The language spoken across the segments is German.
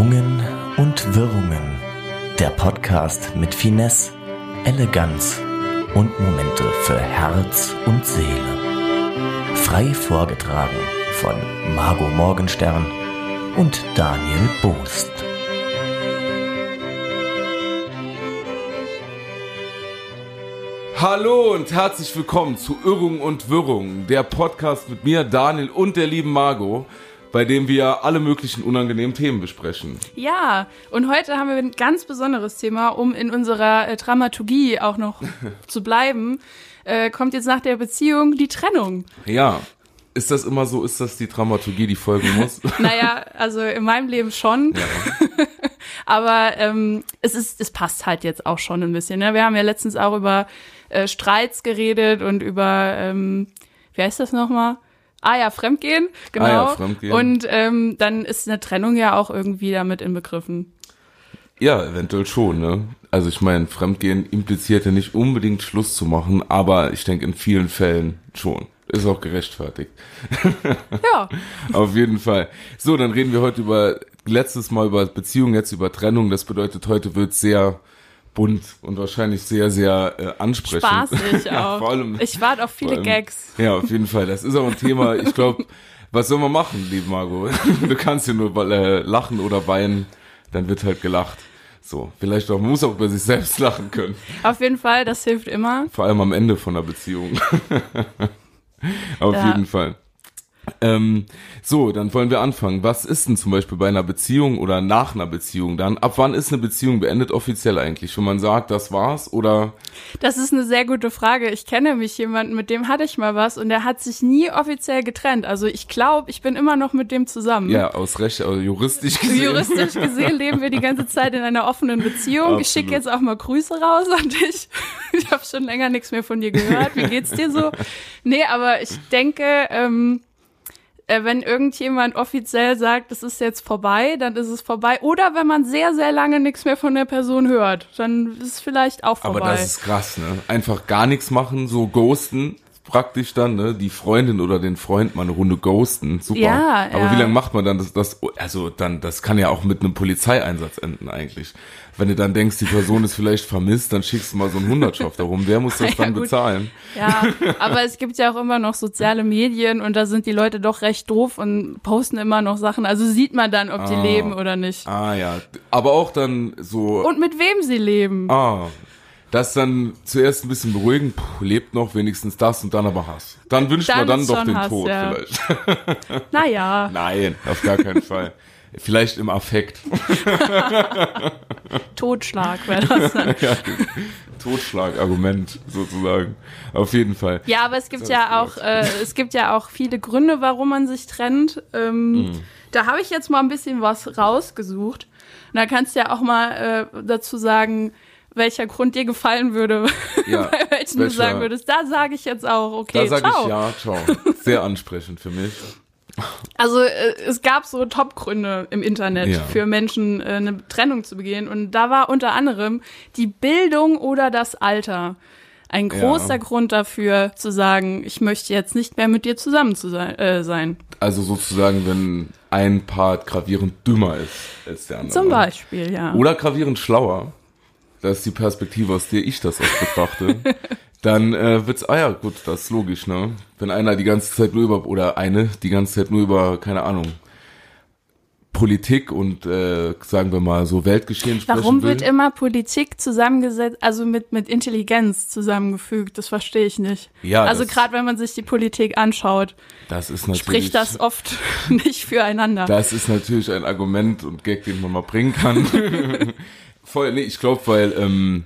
Schwungen und Wirrungen. Der Podcast mit Finesse, Eleganz und Momente für Herz und Seele. Frei vorgetragen von Margot Morgenstern und Daniel Boost. Hallo und herzlich willkommen zu Irrung und Wirrung, der Podcast mit mir, Daniel und der lieben Margot, bei dem wir alle möglichen unangenehmen Themen besprechen. Ja, und heute haben wir ein ganz besonderes Thema, um in unserer äh, Dramaturgie auch noch zu bleiben. Äh, kommt jetzt nach der Beziehung die Trennung. Ja. Ist das immer so? Ist das die Dramaturgie, die folgen muss? naja, also in meinem Leben schon. Ja. Aber ähm, es ist, es passt halt jetzt auch schon ein bisschen. Ne? Wir haben ja letztens auch über äh, Streits geredet und über, ähm, wie heißt das nochmal? Ah ja, Fremdgehen, genau. Ah ja, Fremdgehen. Und ähm, dann ist eine Trennung ja auch irgendwie damit inbegriffen. Ja, eventuell schon, ne? Also ich meine, Fremdgehen impliziert ja nicht unbedingt Schluss zu machen, aber ich denke in vielen Fällen schon. Ist auch gerechtfertigt. Ja. Auf jeden Fall. So, dann reden wir heute über letztes Mal über Beziehung, jetzt über Trennung. Das bedeutet, heute wird sehr bunt und wahrscheinlich sehr, sehr äh, ansprechend. Spaßig auch. ja, vor allem, ich warte auf viele allem, Gags. Ja, auf jeden Fall. Das ist auch ein Thema, ich glaube, was soll man machen, liebe Margot? Du kannst ja nur äh, lachen oder weinen, dann wird halt gelacht. So, vielleicht auch, man muss auch über sich selbst lachen können. Auf jeden Fall, das hilft immer. Vor allem am Ende von der Beziehung. auf ja. jeden Fall. Ähm, so, dann wollen wir anfangen. Was ist denn zum Beispiel bei einer Beziehung oder nach einer Beziehung dann? Ab wann ist eine Beziehung beendet offiziell eigentlich? Wenn man sagt, das war's oder? Das ist eine sehr gute Frage. Ich kenne mich jemanden, mit dem hatte ich mal was und der hat sich nie offiziell getrennt. Also ich glaube, ich bin immer noch mit dem zusammen. Ja, aus Recht, also juristisch gesehen. Juristisch gesehen leben wir die ganze Zeit in einer offenen Beziehung. Absolut. Ich schicke jetzt auch mal Grüße raus an dich. Ich habe schon länger nichts mehr von dir gehört. Wie geht's dir so? Nee, aber ich denke, ähm, äh, wenn irgendjemand offiziell sagt, es ist jetzt vorbei, dann ist es vorbei. Oder wenn man sehr, sehr lange nichts mehr von der Person hört, dann ist es vielleicht auch vorbei. Aber das ist krass, ne? Einfach gar nichts machen, so ghosten praktisch dann, ne, die Freundin oder den Freund mal eine Runde ghosten, super. Ja, Aber ja. wie lange macht man dann das, das, also dann, das kann ja auch mit einem Polizeieinsatz enden eigentlich. Wenn du dann denkst, die Person ist vielleicht vermisst, dann schickst du mal so einen Hundertschaft darum. Wer muss das ja, dann gut. bezahlen? Ja, aber es gibt ja auch immer noch soziale Medien und da sind die Leute doch recht doof und posten immer noch Sachen. Also sieht man dann, ob die ah. leben oder nicht. Ah ja, aber auch dann so. Und mit wem sie leben. Ah, das dann zuerst ein bisschen beruhigen, puh, lebt noch wenigstens das und dann aber Hass. Dann wünscht dann man dann doch den Hass, Tod ja. vielleicht. Naja. Nein, auf gar keinen Fall. Vielleicht im Affekt. Totschlag wäre das dann. ja, Totschlagargument sozusagen. Auf jeden Fall. Ja, aber es gibt ja auch, äh, es gibt ja auch viele Gründe, warum man sich trennt. Ähm, mhm. Da habe ich jetzt mal ein bisschen was rausgesucht. Und da kannst du ja auch mal äh, dazu sagen, welcher Grund dir gefallen würde, ja, bei welchen welcher, du sagen würdest. Da sage ich jetzt auch, okay, Da sage ich ja, ciao. Sehr ansprechend für mich. Also äh, es gab so Top-Gründe im Internet ja. für Menschen, äh, eine Trennung zu begehen. Und da war unter anderem die Bildung oder das Alter ein großer ja. Grund dafür zu sagen, ich möchte jetzt nicht mehr mit dir zusammen zu sein, äh, sein. Also sozusagen, wenn ein Part gravierend dümmer ist als der andere. Zum Beispiel, ja. Oder gravierend schlauer das ist die Perspektive, aus der ich das auch betrachte, dann äh, wird's, ah ja, gut, das ist logisch, ne? Wenn einer die ganze Zeit nur über, oder eine die ganze Zeit nur über, keine Ahnung, Politik und äh, sagen wir mal so Weltgeschehen sprechen Warum will. wird immer Politik zusammengesetzt, also mit mit Intelligenz zusammengefügt? Das verstehe ich nicht. Ja, also gerade wenn man sich die Politik anschaut, das ist natürlich, spricht das oft nicht füreinander. Das ist natürlich ein Argument und Gag, den man mal bringen kann. Voll, nee, ich glaube, weil, ähm,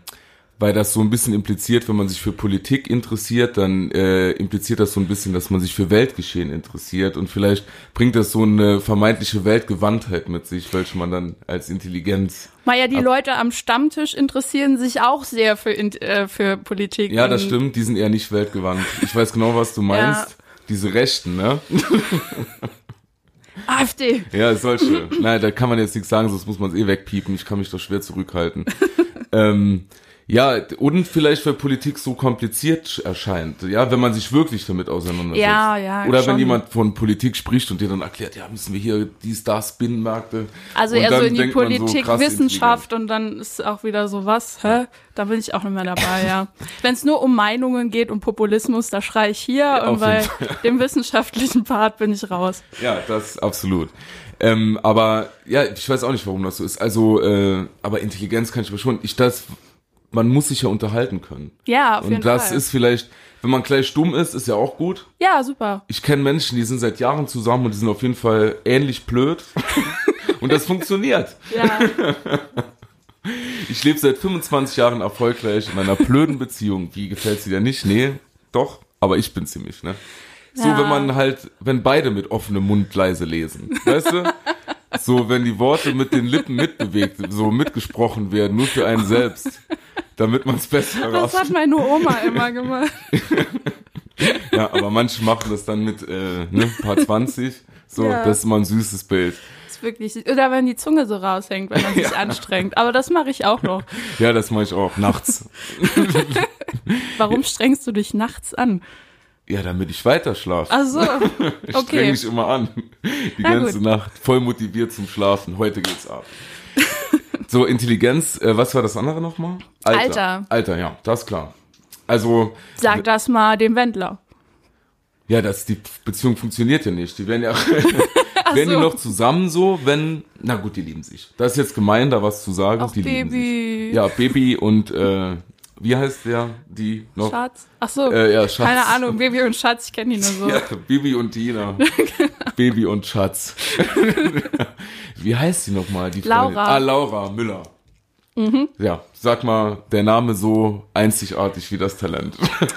weil das so ein bisschen impliziert, wenn man sich für Politik interessiert, dann äh, impliziert das so ein bisschen, dass man sich für Weltgeschehen interessiert und vielleicht bringt das so eine vermeintliche Weltgewandtheit mit sich, welche man dann als Intelligenz. Maja, die Leute am Stammtisch interessieren sich auch sehr für, äh, für Politik. Ja, das stimmt, die sind eher nicht weltgewandt. Ich weiß genau, was du meinst. Ja. Diese Rechten, ne? AfD. Ja, solche. Nein, da kann man jetzt nichts sagen, sonst muss man es eh wegpiepen. Ich kann mich doch schwer zurückhalten. ähm, Ja, und vielleicht, weil Politik so kompliziert erscheint, ja, wenn man sich wirklich damit auseinandersetzt. Ja, ja, Oder wenn schon. jemand von Politik spricht und dir dann erklärt, ja, müssen wir hier dies, das, Binnenmärkte. Also eher so in die so, Politik, krass Wissenschaft und dann ist auch wieder so was, hä? Da bin ich auch nicht mehr dabei, ja. Wenn es nur um Meinungen geht und Populismus, da schreie ich hier auf und bei dem wissenschaftlichen Part bin ich raus. Ja, das absolut. Ähm, aber ja, ich weiß auch nicht, warum das so ist. Also, äh, aber Intelligenz kann ich aber schon. Ich das, man muss sich ja unterhalten können. Ja, auf jeden Und das Fall. ist vielleicht, wenn man gleich stumm ist, ist ja auch gut. ja, super. Ich kenne Menschen, die sind seit Jahren zusammen und die sind auf jeden Fall ähnlich blöd. und das funktioniert. Ja, Ich lebe seit 25 Jahren erfolgreich in einer blöden Beziehung. Wie gefällt sie dir nicht? Nee, doch, aber ich bin ziemlich, ne? So, Ja. wenn man halt, wenn beide mit offenem Mund leise lesen, weißt du? So, wenn die Worte mit den Lippen mitbewegt, so mitgesprochen werden, nur für einen selbst, damit man es besser das hat meine Oma immer gemacht. Ja, aber manche machen das dann mit, äh, ne, paar 20. So, Ja. das ist mal ein süßes Bild. Das ist wirklich, oder wenn die Zunge so raushängt, wenn man sich anstrengt. Aber das mache ich auch noch. Ja, das mache ich auch, nachts. Warum strengst du dich nachts an? Ja, damit ich weiter schlafe. Ach so, Ich streng okay. mich immer an. Die Na ganze gut. Nacht. Voll motiviert zum Schlafen. Heute geht's ab. So, Intelligenz, äh, was war das andere nochmal? Alter. Alter, ja, das ist klar. Also, Sag das mal dem Wendler. ja, das, die Beziehung funktioniert ja nicht. Die werden ja, werden die so. noch zusammen so, wenn, na gut, die lieben sich. Das ist jetzt gemein, da was zu sagen. Ach, die lieben Baby. sich. Ja, Baby und, äh, wie heißt der, die noch? Schatz. Ach so. Äh, ja, Schatz. Keine Ahnung, Baby und Schatz, ich kenne die nur so. Ja, Bibi und Tina. Genau. Baby und Schatz. Wie heißt sie nochmal? Die Laura. Mhm. Freundin? Ah, Laura Müller. Ja, sag mal, der Name so einzigartig wie das Talent.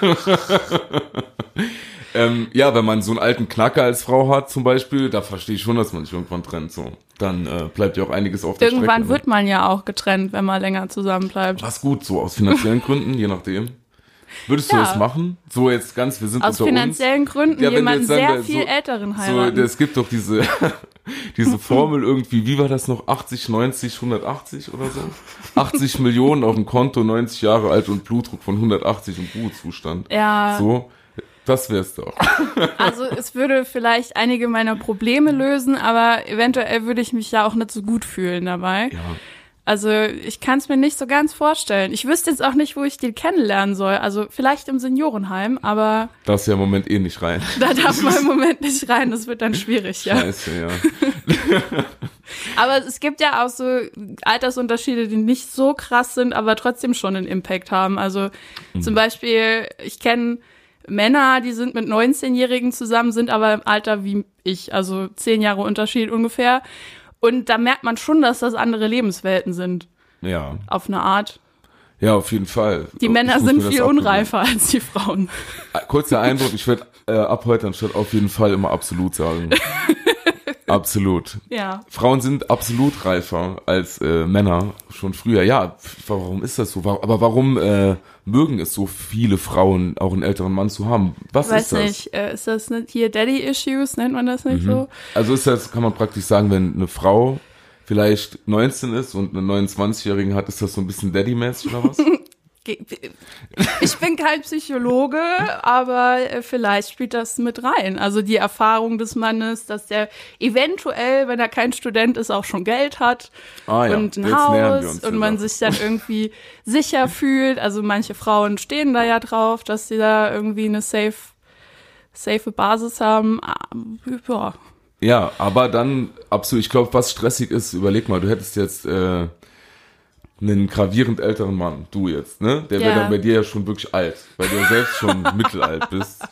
ähm, ja, wenn man so einen alten Knacker als Frau hat zum Beispiel, da verstehe ich schon, dass man sich irgendwann trennt. So, dann äh, bleibt ja auch einiges auf der Irgendwann Strecke. wird man ja auch getrennt, wenn man länger zusammen bleibt. Was gut, so aus finanziellen Gründen, je nachdem. Würdest du Ja. das machen? So jetzt ganz, wir sind Aus unter uns. finanziellen Gründen Ja, wenn du jemanden sehr wir, viel so- älteren So, heiraten. es gibt doch diese, diese Formel irgendwie, wie war das noch? 80, 90, 180 oder so? 80 Millionen auf dem Konto, 90 Jahre alt und Blutdruck von 180 im Ruhezustand. ja, So, das wär's doch. also es würde vielleicht einige meiner Probleme lösen, aber eventuell würde ich mich ja auch nicht so gut fühlen dabei. Ja. Also ich kann es mir nicht so ganz vorstellen. Ich wüsste jetzt auch nicht, wo ich den kennenlernen soll. Also vielleicht im Seniorenheim, aber Das ja im Moment eh nicht rein. da darf man im Moment nicht rein. Das wird dann schwierig, ja. Scheiße, ja. Aber es gibt ja auch so Altersunterschiede, die nicht so krass sind, aber trotzdem schon einen Impact haben. Also Mhm. zum Beispiel, ich kenne Männer, die sind mit 19-Jährigen zusammen, sind aber im Alter wie ich, also zehn Jahre Unterschied ungefähr. Und da merkt man schon, dass das andere Lebenswelten sind, Ja. auf eine Art. Ja, auf jeden Fall. Die Ich Männer sind viel unreifer als die Frauen. Kurzer Eindruck, ich werde äh, ab heute anstatt auf jeden Fall immer absolut sagen. absolut. Ja. Frauen sind absolut reifer als äh, Männer schon früher. Ja, warum ist das so? Aber warum äh, mögen es so viele Frauen, auch einen älteren Mann zu haben? Was Weiß ist das? nicht, äh, ist das nicht hier Daddy-Issues, nennt man das Mhm. nicht so? Also ist das, kann man praktisch sagen, wenn eine Frau vielleicht 19 ist und einen 29-Jährigen hat, ist das so ein bisschen Daddy-mäßig oder was? Ich bin kein Psychologe, aber äh, vielleicht spielt das mit rein. Also die Erfahrung des Mannes, dass der eventuell, wenn er kein Student ist, auch schon Geld hat Ah ja, und ein jetzt Haus und man sich dann irgendwie sicher fühlt. Also manche Frauen stehen da ja drauf, dass sie da irgendwie eine safe, safe Basis haben. Ah, Ja, Ja, aber dann absolut, ich glaube, was stressig ist, überleg mal, du hättest jetzt äh, einen gravierend älteren Mann, du jetzt, ne? Der wäre Ja. dann bei dir ja schon wirklich alt, weil du ja selbst schon mittelalt bist.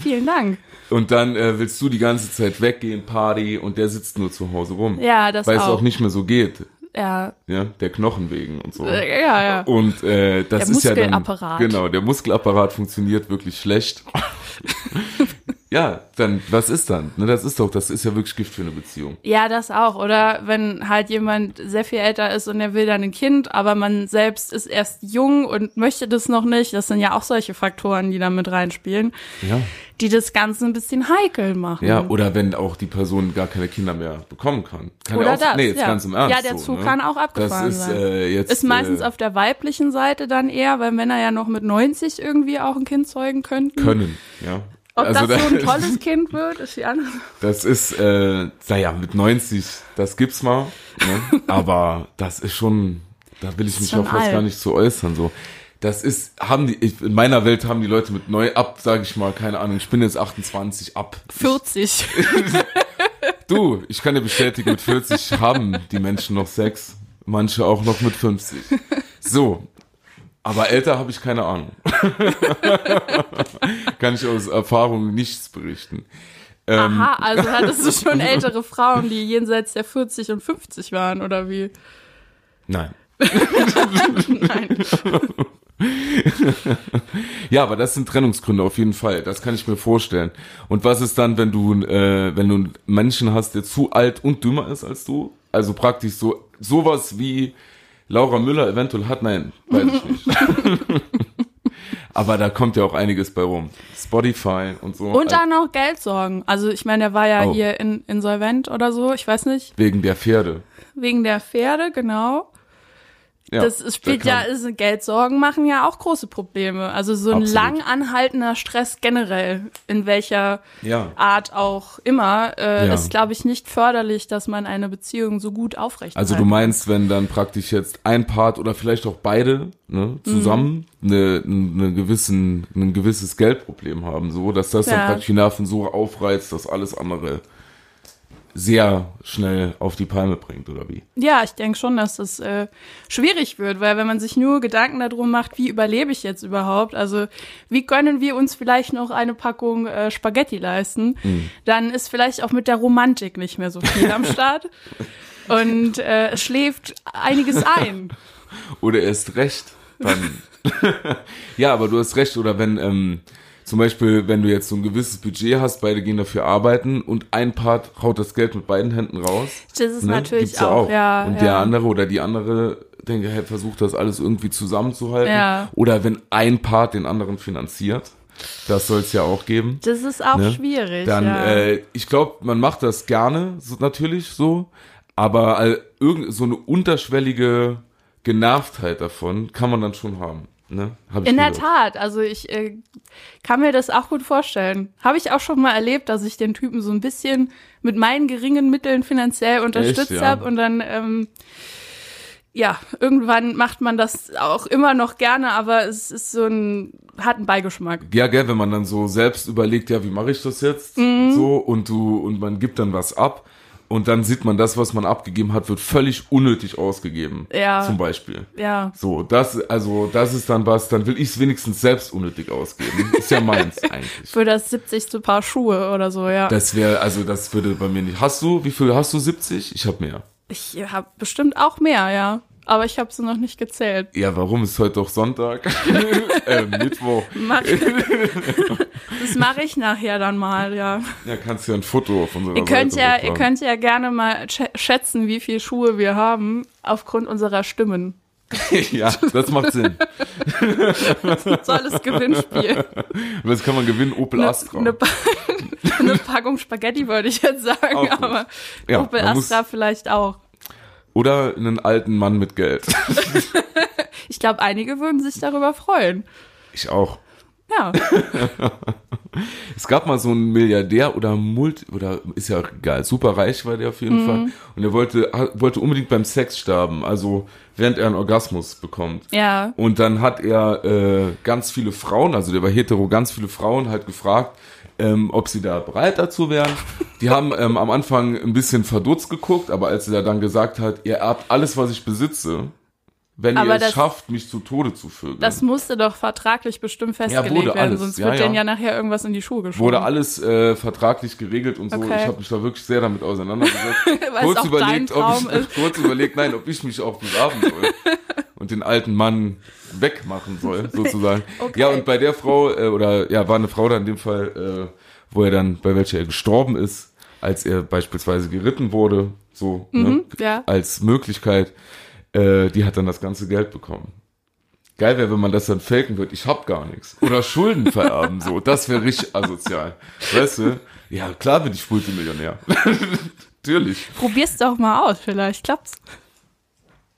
vielen Dank. Und dann äh, willst du die ganze Zeit weggehen, Party, und der sitzt nur zu Hause rum. Ja, das weil es auch. nicht mehr so geht, Ja, ja, der Knochen wegen und so. äh, ja, ja. Und äh, das Der ist ja dann Muskelapparat. genau, der Muskelapparat funktioniert wirklich schlecht. ja, dann, was ist dann? Ne, das ist doch, das ist ja wirklich Gift für eine Beziehung. Ja, das auch. Oder wenn halt jemand sehr viel älter ist und er will dann ein Kind, aber man selbst ist erst jung und möchte das noch nicht. Das sind ja auch solche Faktoren, die da mit reinspielen, Ja. die das Ganze ein bisschen heikel machen. Ja, oder wenn auch die Person gar keine Kinder mehr bekommen kann. kann Oder ja auch, das, Nee, jetzt ja. ganz im Ernst. Ja, der so, Zug ne? kann auch abgefahren das ist, sein. Äh, jetzt, Ist meistens äh, auf der weiblichen Seite dann eher, weil Männer ja noch mit 90 irgendwie auch ein Kind zeugen könnten. können, ja. Ob Also das so ein tolles Kind wird, ist die andere. Das ist, äh, naja, mit 90, das gibt's mal, ne? aber das ist schon, da will ich mich auch fast alt. gar nicht zu äußern, so. Das ist, haben die, ich, in meiner Welt haben die Leute mit neu ab, sage ich mal, keine Ahnung, ich bin jetzt 28 ab. 40. Du, ich kann dir bestätigen, mit 40 haben die Menschen noch Sex, manche auch noch mit 50. So, aber älter habe ich keine Ahnung. kann ich aus Erfahrung nichts berichten. Ähm, Aha, also hattest du schon ältere Frauen, die jenseits der 40 und 50 waren, oder wie? Nein. Nein. Ja, aber das sind Trennungsgründe auf jeden Fall. Das kann ich mir vorstellen. Und was ist dann, wenn du, äh, wenn du einen Menschen hast, der zu alt und dümmer ist als du? Also praktisch so sowas wie Laura Müller eventuell hat? Nein, weiß ich nicht. aber da kommt ja auch einiges bei rum. Spotify und so. Und dann noch Geldsorgen. Also ich meine, der war ja Oh. hier in, insolvent oder so, ich weiß nicht, Wegen der Pferde. wegen der Pferde, genau. Ja, das ist- spielt ja, ist, Geldsorgen machen ja auch große Probleme. Also so ein Absolut. lang anhaltender Stress generell, in welcher Ja. Art auch immer, äh, Ja. ist, glaube ich, nicht förderlich, dass man eine Beziehung so gut aufrechterhalten Also du meinst, wenn dann praktisch jetzt ein Part oder vielleicht auch beide ne, zusammen Mhm. eine, eine gewissen, ein gewisses Geldproblem haben, so dass das dann praktisch die Nerven so aufreizt, dass alles andere sehr schnell auf die Palme bringt, oder wie? Ja, ich denke schon, dass das äh, schwierig wird, weil wenn man sich nur Gedanken darum macht, wie überlebe ich jetzt überhaupt, also wie können wir uns vielleicht noch eine Packung äh, Spaghetti leisten, Mhm. dann ist vielleicht auch mit der Romantik nicht mehr so viel am Start. Und äh, es schläft einiges ein. Oder erst recht, dann. ja, aber du hast recht, oder wenn, ähm, zum Beispiel, wenn du jetzt so ein gewisses Budget hast, beide gehen dafür arbeiten und ein Part haut das Geld mit beiden Händen raus. Das ist Ne? natürlich Gibt's ja auch, ja. Und ja. der andere oder die andere, denke, hey, versucht das alles irgendwie zusammenzuhalten. Ja. Oder wenn ein Part den anderen finanziert. Das soll es ja auch geben. Das ist auch Ne? schwierig. Dann, ja. äh, ich glaube, man macht das gerne, so, natürlich so. Aber all, irgend so eine unterschwellige Genervtheit davon kann man dann schon haben. Ne? In der. Tat, also ich äh, kann mir das auch gut vorstellen. Habe ich auch schon mal erlebt, dass ich den Typen so ein bisschen mit meinen geringen Mitteln finanziell unterstützt ja? habe und dann ähm, ja, irgendwann macht man das auch immer noch gerne, aber es ist so ein hat einen Beigeschmack. Ja, gell, wenn man dann so selbst überlegt, ja, wie mache ich das jetzt? Mhm. So, und du, und man gibt dann was ab. Und dann sieht man, das, was man abgegeben hat, wird völlig unnötig ausgegeben. Ja. Zum Beispiel. Ja, So, das, also, das ist dann was, dann will ich es wenigstens selbst unnötig ausgeben. Ist ja meins eigentlich. für das 70. Paar Schuhe oder so, ja. Das wäre, also, das würde bei mir nicht. Hast du, wie viel hast du? 70? Ich habe mehr. ich habe bestimmt auch mehr, ja. Aber ich habe sie noch nicht gezählt. Ja, warum ist heute doch Sonntag? äh, Mittwoch. Mach, das mache ich nachher dann mal, ja. Ja, kannst du ja ein Foto auf unserer Ihr könnt Seite ja, ihr könnt ja gerne mal sch- schätzen, wie viel Schuhe wir haben aufgrund unserer Stimmen. ja, das macht Sinn. Tolles Gewinnspiel. Und das kann man gewinnen, Opel Astra. Eine, Pa- eine Packung Spaghetti würde ich jetzt sagen, aber Ja, Opel Astra vielleicht auch. Oder einen alten Mann mit Geld. Ich glaube, einige würden sich darüber freuen. Ich auch. Ja, Es gab mal so einen Milliardär oder Multi, oder ist ja egal, super reich war der auf jeden Fall. Und er wollte, wollte unbedingt beim Sex sterben, also während er einen Orgasmus bekommt. ja. Und dann hat er äh, ganz viele Frauen, also der war hetero, ganz viele Frauen halt gefragt, ähm, ob sie da bereit dazu wären. Die haben ähm, am Anfang ein bisschen verdutzt geguckt, aber als er dann gesagt hat, ihr erbt alles, was ich besitze, wenn Aber ihr es das- schafft, mich zu Tode zu vögeln. Das musste doch vertraglich bestimmt festgelegt wurde werden, alles. sonst Ja, wird ja. denen ja nachher irgendwas in die Schuhe geschoben. Wurde alles äh, vertraglich geregelt und so. Okay. Ich habe mich da wirklich sehr damit auseinandergesetzt. Dein Traum ob ich, kurz überlegt, nein, ob ich mich auch begraben soll und den alten Mann wegmachen soll, sozusagen. Okay. Ja, und bei der Frau, äh, oder ja, war eine Frau da in dem Fall, äh, wo er dann, bei welcher er gestorben ist, als er beispielsweise geritten wurde, so ne, Mhm, ja. als Möglichkeit, äh, die hat dann das ganze Geld bekommen. Geil wäre, wenn man das dann faken wird, ich hab gar nichts. Oder Schulden vererben, so. Das wäre richtig asozial. Weißt du? Ja, klar bin ich Multimillionär. Natürlich. Probier's doch mal aus, vielleicht klappt's.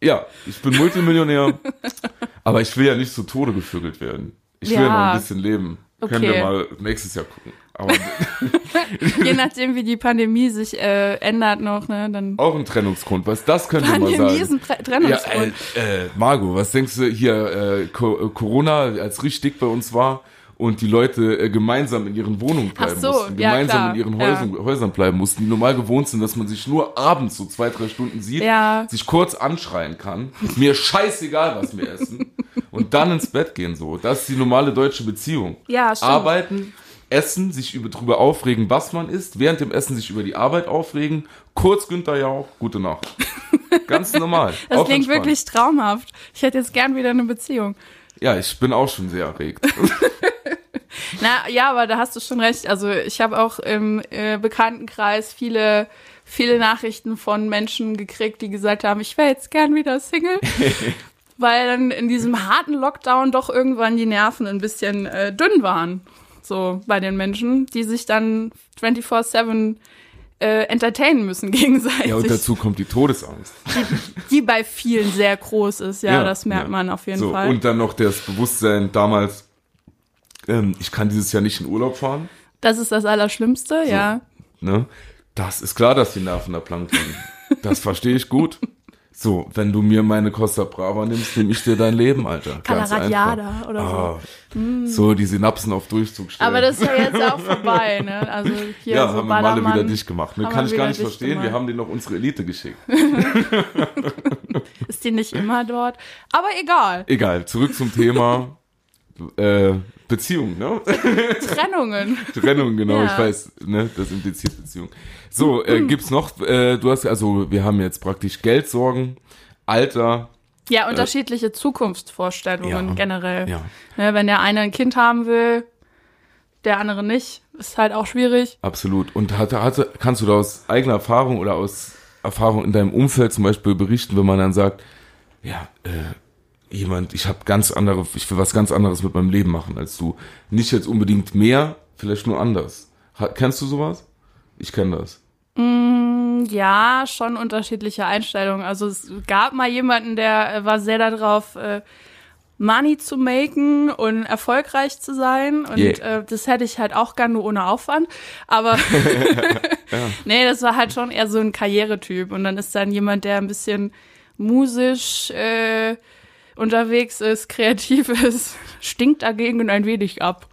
Ja, ich bin Multimillionär, aber ich will ja nicht zu Tode gevögelt werden. Ich will ja, Ja. noch ein bisschen leben. Können wir Okay. mal nächstes Jahr gucken. Aber Je nachdem, wie die Pandemie sich äh, ändert noch, ne, dann. auch ein Trennungsgrund. Was das könnte man Pandemie sagen. ist ein Ja, Trennungsgrund. äh, äh, Margot, was denkst du hier, äh, äh, Corona, als richtig bei uns war und die Leute äh, gemeinsam in ihren Wohnungen bleiben so, mussten, ja, gemeinsam klar, in ihren ja. Häusern, Häusern bleiben mussten, die normal gewohnt sind, dass man sich nur abends so zwei, drei Stunden sieht, Ja. sich kurz anschreien kann, mir scheißegal, was wir essen und dann ins Bett gehen so. Das ist die normale deutsche Beziehung. Ja, stimmt. Arbeiten, essen, sich über, drüber aufregen, was man isst, während dem Essen sich über die Arbeit aufregen, kurz Günther Jauch, gute Nacht. Ganz normal. Das klingt wirklich traumhaft. Ich hätte jetzt gern wieder eine Beziehung. Ja, ich bin auch schon sehr erregt. Na ja, aber da hast du schon recht. Also ich habe auch im äh, Bekanntenkreis viele, viele Nachrichten von Menschen gekriegt, die gesagt haben, ich wäre jetzt gern wieder Single. weil dann in diesem harten Lockdown doch irgendwann die Nerven ein bisschen äh, dünn waren. So bei den Menschen, die sich dann 24-7 äh, entertainen müssen gegenseitig. Ja, und dazu kommt die Todesangst. die bei vielen sehr groß ist, ja, Ja, das merkt ja. man auf jeden so, Fall. Und dann noch das Bewusstsein damals, ähm, ich kann dieses Jahr nicht in Urlaub fahren. das ist das Allerschlimmste, ja. Ne? Das ist klar, dass die Nerven da blank liegen. Das verstehe ich gut. So, wenn du mir meine Costa Brava nimmst, nehme ich dir dein Leben, Alter. Einfach. oder so. Ah, So, die Synapsen auf Durchzug stellen. Aber das ist ja jetzt auch vorbei, ne? Also hier ja, so haben wir Malle Ballermann wieder dicht gemacht. Ne, kann wir ich gar nicht verstehen. Wir gemacht. haben den noch unsere Elite geschickt. Ist die nicht immer dort? Aber egal. Egal, zurück zum Thema äh, Beziehung, ne? Trennungen. Trennung, genau, Ja. ich weiß, ne, das impliziert Beziehung. So, äh, gibt's noch, äh, du hast, also wir haben jetzt praktisch Geldsorgen, Alter, Ja, unterschiedliche Zukunftsvorstellungen ja, generell. ja, Ne, wenn der eine ein Kind haben will, der andere nicht, ist halt auch schwierig. absolut. Und hatte, hatte, kannst du da aus eigener Erfahrung oder aus Erfahrung in deinem Umfeld zum Beispiel berichten, wenn man dann sagt, ja, äh, jemand, ich habe ganz andere, ich will was ganz anderes mit meinem Leben machen als du. Nicht jetzt unbedingt mehr, vielleicht nur anders. Kennst du sowas? Ich kenne das. Ja, schon unterschiedliche Einstellungen. Also es gab mal jemanden, der äh, war sehr darauf, äh, Money zu maken und erfolgreich zu sein. Und Yeah. äh, das hätte ich halt auch gern nur ohne Aufwand. Aber nee, das war halt schon eher so ein Karrieretyp. Und dann ist dann jemand, der ein bisschen musisch äh, unterwegs ist, kreativ ist, stinkt dagegen ein wenig ab.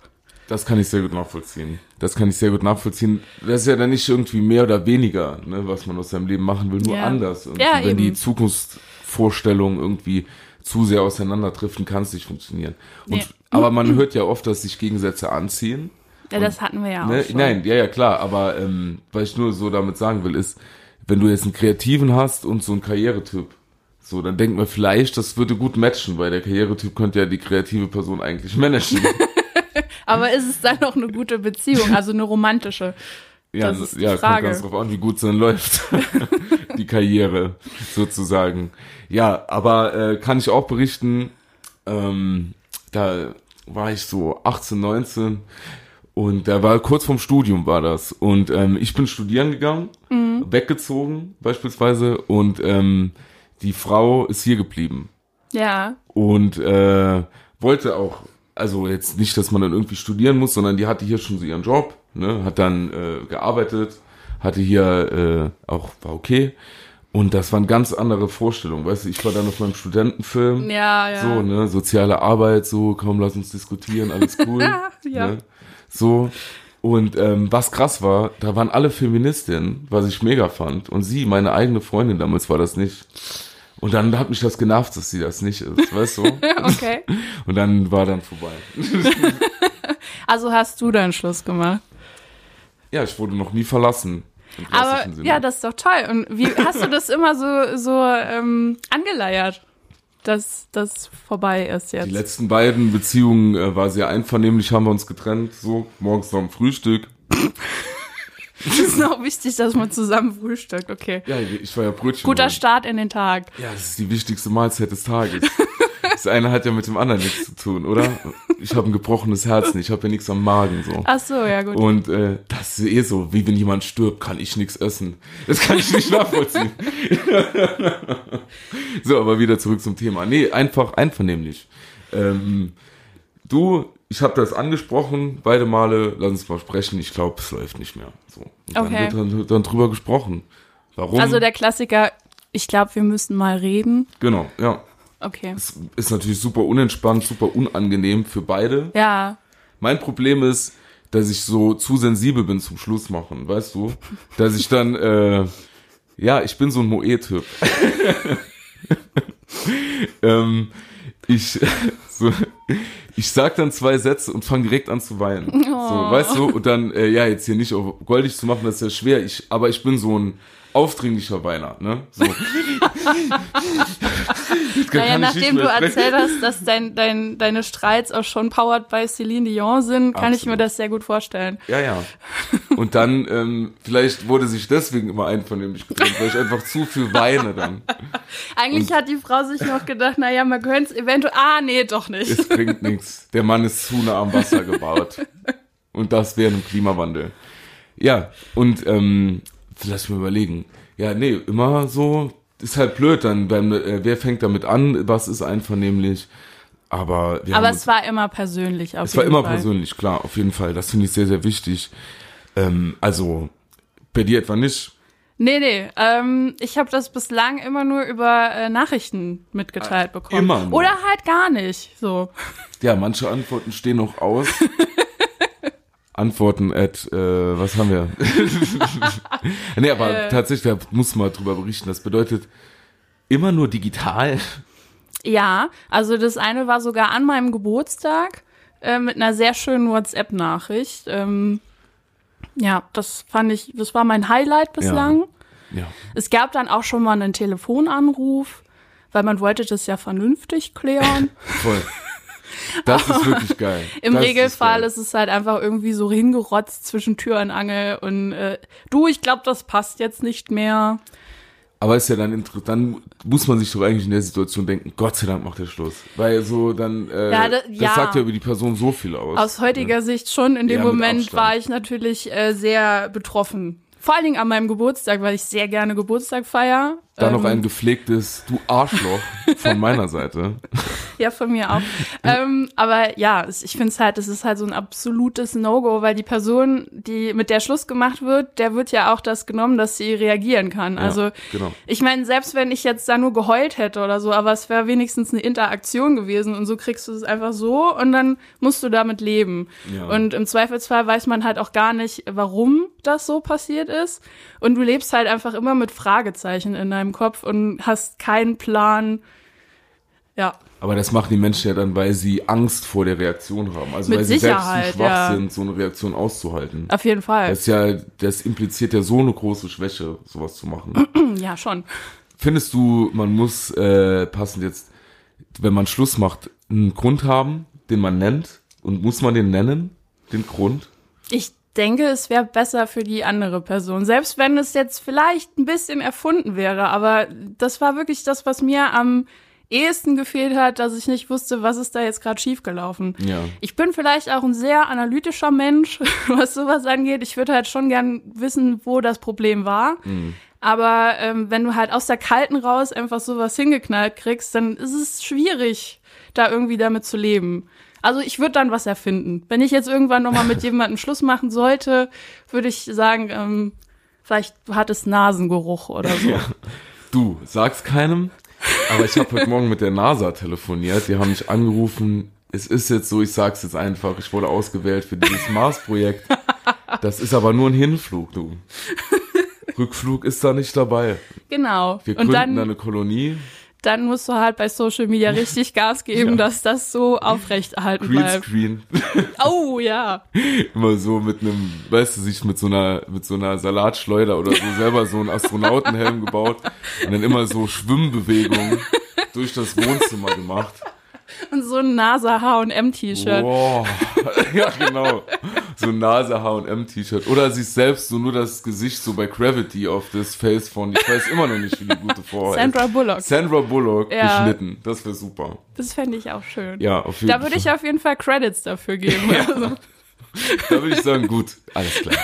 Das kann ich sehr gut nachvollziehen. Das kann ich sehr gut nachvollziehen. Das ist ja dann nicht irgendwie mehr oder weniger, ne, was man aus seinem Leben machen will, nur Ja. anders. Und Ja, wenn eben. die Zukunftsvorstellungen irgendwie zu sehr auseinanderdriften, kann es nicht funktionieren. Und, Nee. Aber man hört ja oft, dass sich Gegensätze anziehen. Ja, das hatten wir ja auch Ne? schon. Nein, ja, ja, klar. Aber ähm, was ich nur so damit sagen will, ist, wenn du jetzt einen Kreativen hast und so einen Karrieretyp, so, dann denkt man vielleicht, das würde gut matchen, weil der Karrieretyp könnte ja die kreative Person eigentlich managen. Aber ist es dann noch eine gute Beziehung, also eine romantische? Ja, Das ist die ja kommt Frage. ganz drauf an, wie gut es dann läuft. die Karriere, sozusagen. Ja, aber äh, kann ich auch berichten, ähm, da war ich so 18, 19 und da war kurz vorm Studium war das. Und ähm, ich bin studieren gegangen, Mhm. weggezogen beispielsweise und ähm, die Frau ist hier geblieben Ja, und äh, wollte auch, also jetzt nicht, dass man dann irgendwie studieren muss, sondern die hatte hier schon so ihren Job, ne, hat dann äh, gearbeitet, hatte hier äh, auch, war okay. Und das waren ganz andere Vorstellungen, weißt du, ich war dann auf meinem Studentenfilm, ja, ja. so, ne, soziale Arbeit, so, komm, lass uns diskutieren, alles cool. Ja. ne, so. Und ähm, was krass war, da waren alle Feministinnen, was ich mega fand. Und sie, meine eigene Freundin damals, war das nicht. Und dann hat mich das genervt, dass sie das nicht ist, weißt du? Okay. Und dann war dann vorbei. Also hast du dann Schluss gemacht. Ja, ich wurde noch nie verlassen. Aber Sinne. ja, das ist doch toll. Und wie hast du das immer so, so ähm, angeleiert, dass das vorbei ist jetzt? Die letzten beiden Beziehungen äh, war sehr einvernehmlich, haben wir uns getrennt, so morgens noch am Frühstück. Es ist auch wichtig, dass man zusammen frühstückt, okay. Ja, ich war ja Brötchen. Guter holen. Start in den Tag. Ja, das ist die wichtigste Mahlzeit des Tages. Das eine hat ja mit dem anderen nichts zu tun, oder? Ich habe ein gebrochenes Herz, ich habe ja nichts am Magen so. Ach so, ja gut. Und äh, das ist eh so, wie wenn jemand stirbt, kann ich nichts essen. Das kann ich nicht nachvollziehen. so, aber wieder zurück zum Thema. Nee, einfach einvernehmlich. Ähm, du, ich habe das angesprochen, beide Male, lass uns mal sprechen, ich glaube, es läuft nicht mehr. So. Und dann Okay. wird dann, dann drüber gesprochen. Warum? Also der Klassiker, ich glaube, wir müssen mal reden. genau, ja. Okay. Es ist natürlich super unentspannt, super unangenehm für beide. Ja, Mein Problem ist, dass ich so zu sensibel bin zum Schluss machen, weißt du? Dass ich dann, äh, ja, ich bin so ein Moe-Typ. ähm, ich, so, ich sag dann zwei Sätze und fange direkt an zu weinen. So, weißt du? Und dann, äh, ja, jetzt hier nicht auf goldig zu machen, das ist ja schwer. Ich, aber ich bin so ein aufdringlicher Weiner, ne? So. naja, nachdem du erzählt hast, dass dein, dein, deine Streits auch schon powered by Celine Dion sind, kann ich mir Absolut. das sehr gut vorstellen. Ja, ja. Und dann, ähm, vielleicht wurde sich deswegen immer einvernehmlich getrennt, weil ich einfach zu viel weine dann. Eigentlich hat die Frau sich noch gedacht, naja, man könnte es eventuell, ah, nee, doch nicht. Es bringt nichts. Der Mann ist zu nah am Wasser gebaut. Und das während dem Klimawandel. Ja, und ähm, lass mich mal überlegen. Ja, nee, immer so, ist halt blöd dann, beim, äh, wer fängt damit an, was ist einvernehmlich. Aber wir Aber haben es war immer persönlich auf Es war immer Fall. persönlich, klar, auf jeden Fall. Das finde ich sehr, sehr wichtig. Ähm, also, bei dir etwa nicht. Nee, nee, ähm, ich habe das bislang immer nur über äh, Nachrichten mitgeteilt bekommen. immer nur. Oder halt gar nicht, so. Ja, manche Antworten stehen noch aus. Antworten at, äh, was haben wir? nee, aber Äh. tatsächlich, da muss man drüber berichten. Das bedeutet immer nur digital. Ja, also das eine war sogar an meinem Geburtstag äh, mit einer sehr schönen WhatsApp-Nachricht. Ähm, ja, das fand ich, das war mein Highlight bislang. Ja. Es gab dann auch schon mal einen Telefonanruf, weil man wollte das ja vernünftig klären. Voll. Das ist wirklich geil. Im das Regelfall geil. ist, es halt einfach irgendwie so hingerotzt zwischen Tür und Angel und äh, du, ich glaube, das passt jetzt nicht mehr. Aber ist ja dann interessant, dann muss man sich doch eigentlich in der Situation denken, Gott sei Dank macht er Schluss. Weil so dann, äh, Ja, da- das ja. sagt ja über die Person so viel aus. Aus heutiger Sicht schon. In dem Ja, Moment war ich natürlich äh, sehr betroffen. Vor allen Dingen an meinem Geburtstag, weil ich sehr gerne Geburtstag feier. Dann ähm, noch ein gepflegtes Du Arschloch von meiner Seite. Ja, von mir auch. ähm, aber ja, ich finde es halt, es ist halt so ein absolutes No-Go, weil die Person, die mit der Schluss gemacht wird, der wird ja auch das genommen, dass sie reagieren kann. Also genau. ich meine, selbst wenn ich jetzt da nur geheult hätte oder so, aber es wäre wenigstens eine Interaktion gewesen und so kriegst du es einfach so und dann musst du damit leben. Ja. Und im Zweifelsfall weiß man halt auch gar nicht, warum das so passiert ist. Und du lebst halt einfach immer mit Fragezeichen in deinem Kopf und hast keinen Plan. Ja. Aber das machen die Menschen ja dann, weil sie Angst vor der Reaktion haben. Also Mit weil sie Sicherheit, selbst zu schwach ja. sind, so eine Reaktion auszuhalten. Auf jeden Fall. Das ist ja, das impliziert ja so eine große Schwäche, sowas zu machen. ja, schon. Findest du, man muss äh, passend jetzt, wenn man Schluss macht, einen Grund haben, den man nennt? Und muss man den nennen, den Grund? Ich denke, es wäre besser für die andere Person. Selbst wenn es jetzt vielleicht ein bisschen erfunden wäre. Aber das war wirklich das, was mir am ehesten gefehlt hat, dass ich nicht wusste, was ist da jetzt gerade schiefgelaufen. Ja. Ich bin vielleicht auch ein sehr analytischer Mensch, was sowas angeht. Ich würde halt schon gern wissen, wo das Problem war. Aber ähm, wenn du halt aus der Kalten raus einfach sowas hingeknallt kriegst, dann ist es schwierig, da irgendwie damit zu leben. Also ich würde dann was erfinden. Wenn ich jetzt irgendwann nochmal mit jemandem Schluss machen sollte, würde ich sagen, ähm, vielleicht hat es Nasengeruch oder so. Du, sag's keinem, aber ich habe heute Morgen mit der NASA telefoniert. Die haben mich angerufen. Es ist jetzt so, ich sag's jetzt einfach, ich wurde ausgewählt für dieses Mars-Projekt. Das ist aber nur ein Hinflug, du. Rückflug ist da nicht dabei. Genau. Wir gründen dann, da eine Kolonie. Dann musst du halt bei Social Media richtig Gas geben, Ja. dass das so aufrechterhalten bleibt. Greenscreen. Oh ja. Immer so mit einem, weißt du, sich mit so einer, mit so einer Salatschleuder oder so selber so einen Astronautenhelm gebaut und dann immer so Schwimmbewegungen durch das Wohnzimmer gemacht. Und so ein NASA H&M T-Shirt. Wow. Ja, genau. so ein Nase H&M-T-Shirt. Oder sie selbst so nur das Gesicht so bei Gravity auf das Face von, ich weiß immer noch nicht, wie die gute Frau heißt. Sandra Bullock. Sandra Bullock Ja. geschnitten. Das wäre super. Das fände ich auch schön. Ja, auf jeden Da Fall. würde ich auf jeden Fall Credits dafür geben. Also, Da würde ich sagen, gut, alles klar.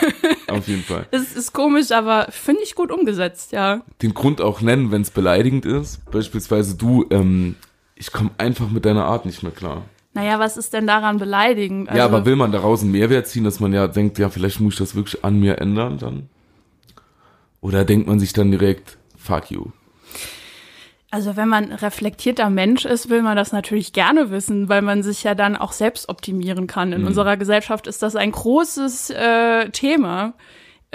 Auf jeden Fall. das ist komisch, aber finde ich gut umgesetzt, ja. Den Grund auch nennen, wenn es beleidigend ist. Beispielsweise du, ähm, ich komme einfach mit deiner Art nicht mehr klar. Naja, was ist denn daran beleidigend? Also, ja, aber will man daraus einen Mehrwert ziehen, dass man ja denkt, ja, vielleicht muss ich das wirklich an mir ändern dann? Oder denkt man sich dann direkt, fuck you? Also wenn man reflektierter Mensch ist, will man das natürlich gerne wissen, weil man sich ja dann auch selbst optimieren kann. Mhm. In unserer Gesellschaft ist das ein großes äh, Thema.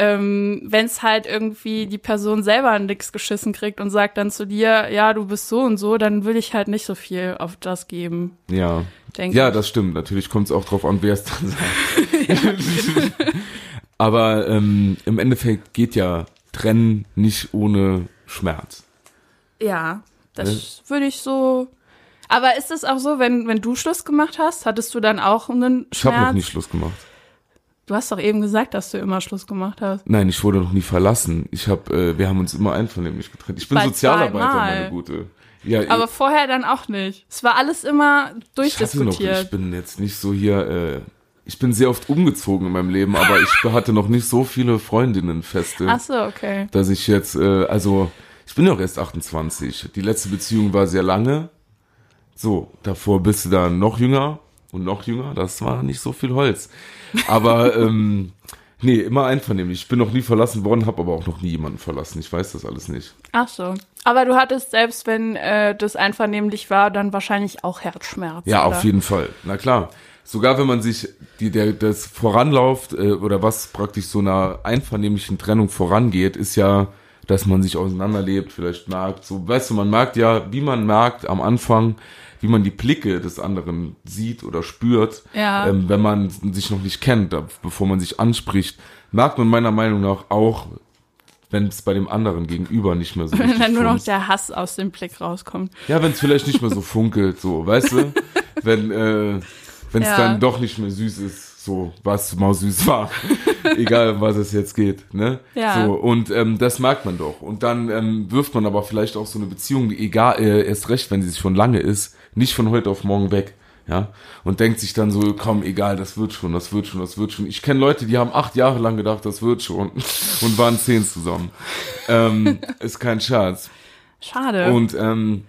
Ähm, wenn es halt irgendwie die Person selber nix geschissen kriegt und sagt dann zu dir, ja, du bist so und so, dann will ich halt nicht so viel auf das geben, Ja. Ja, ich. das stimmt. Natürlich kommt es auch drauf an, wer es dann sagt. Aber ähm, im Endeffekt geht ja Trennen nicht ohne Schmerz. Ja, das würde ich so. Aber ist es auch so, wenn, wenn du Schluss gemacht hast, hattest du dann auch einen Ich habe noch Schmerz? nie Schluss gemacht. Du hast doch eben gesagt, dass du immer Schluss gemacht hast. Nein, ich wurde noch nie verlassen. Ich habe, äh, wir haben uns immer einvernehmlich getrennt. Ich bin Bei Sozialarbeiter, meine Gute. Ja, Aber vorher dann auch nicht. Es war alles immer ich hatte noch, ich durchdiskutiert. bin jetzt nicht so hier, äh, ich bin sehr oft umgezogen in meinem Leben, aber ich hatte noch nicht so viele Freundinnen feste. Ach so, okay. dass ich jetzt, äh, also ich bin ja auch erst 28. Die letzte Beziehung war sehr lange. So, davor bist du dann noch jünger und noch jünger. Das war nicht so viel Holz. Aber ähm, nee, immer einvernehmlich. Ich bin noch nie verlassen worden, habe aber auch noch nie jemanden verlassen. Ich weiß das alles nicht. Ach so. Aber du hattest, selbst wenn äh, das einvernehmlich war, dann wahrscheinlich auch Herzschmerz. Ja, oder? auf jeden Fall. Na klar. Sogar wenn man sich die, der, das voranläuft äh, oder was praktisch so einer einvernehmlichen Trennung vorangeht, ist ja, dass man sich auseinanderlebt, vielleicht merkt, so, weißt du, man merkt ja, wie man merkt am Anfang, wie man die Blicke des anderen sieht oder spürt, Ja. ähm, wenn man sich noch nicht kennt, bevor man sich anspricht, merkt man meiner Meinung nach auch, wenn es bei dem anderen gegenüber nicht mehr so Wenn richtig dann nur noch der Hass aus dem Blick rauskommt. Ja, wenn es vielleicht nicht mehr so funkelt, so, weißt du? Wenn äh, wenn es Ja. dann doch nicht mehr süß ist, so was mal süß war, egal um was es jetzt geht, ne? Ja. So und ähm, das merkt man doch. Und dann ähm, wirft man aber vielleicht auch so eine Beziehung, die egal äh, erst recht, wenn sie schon lange ist, nicht von heute auf morgen weg. Ja, und denkt sich dann so, komm, egal, das wird schon, das wird schon, das wird schon. Ich kenne Leute, die haben acht Jahre lang gedacht, das wird schon und waren zehn zusammen. Ähm, ist kein Scherz. Schade. Und ähm,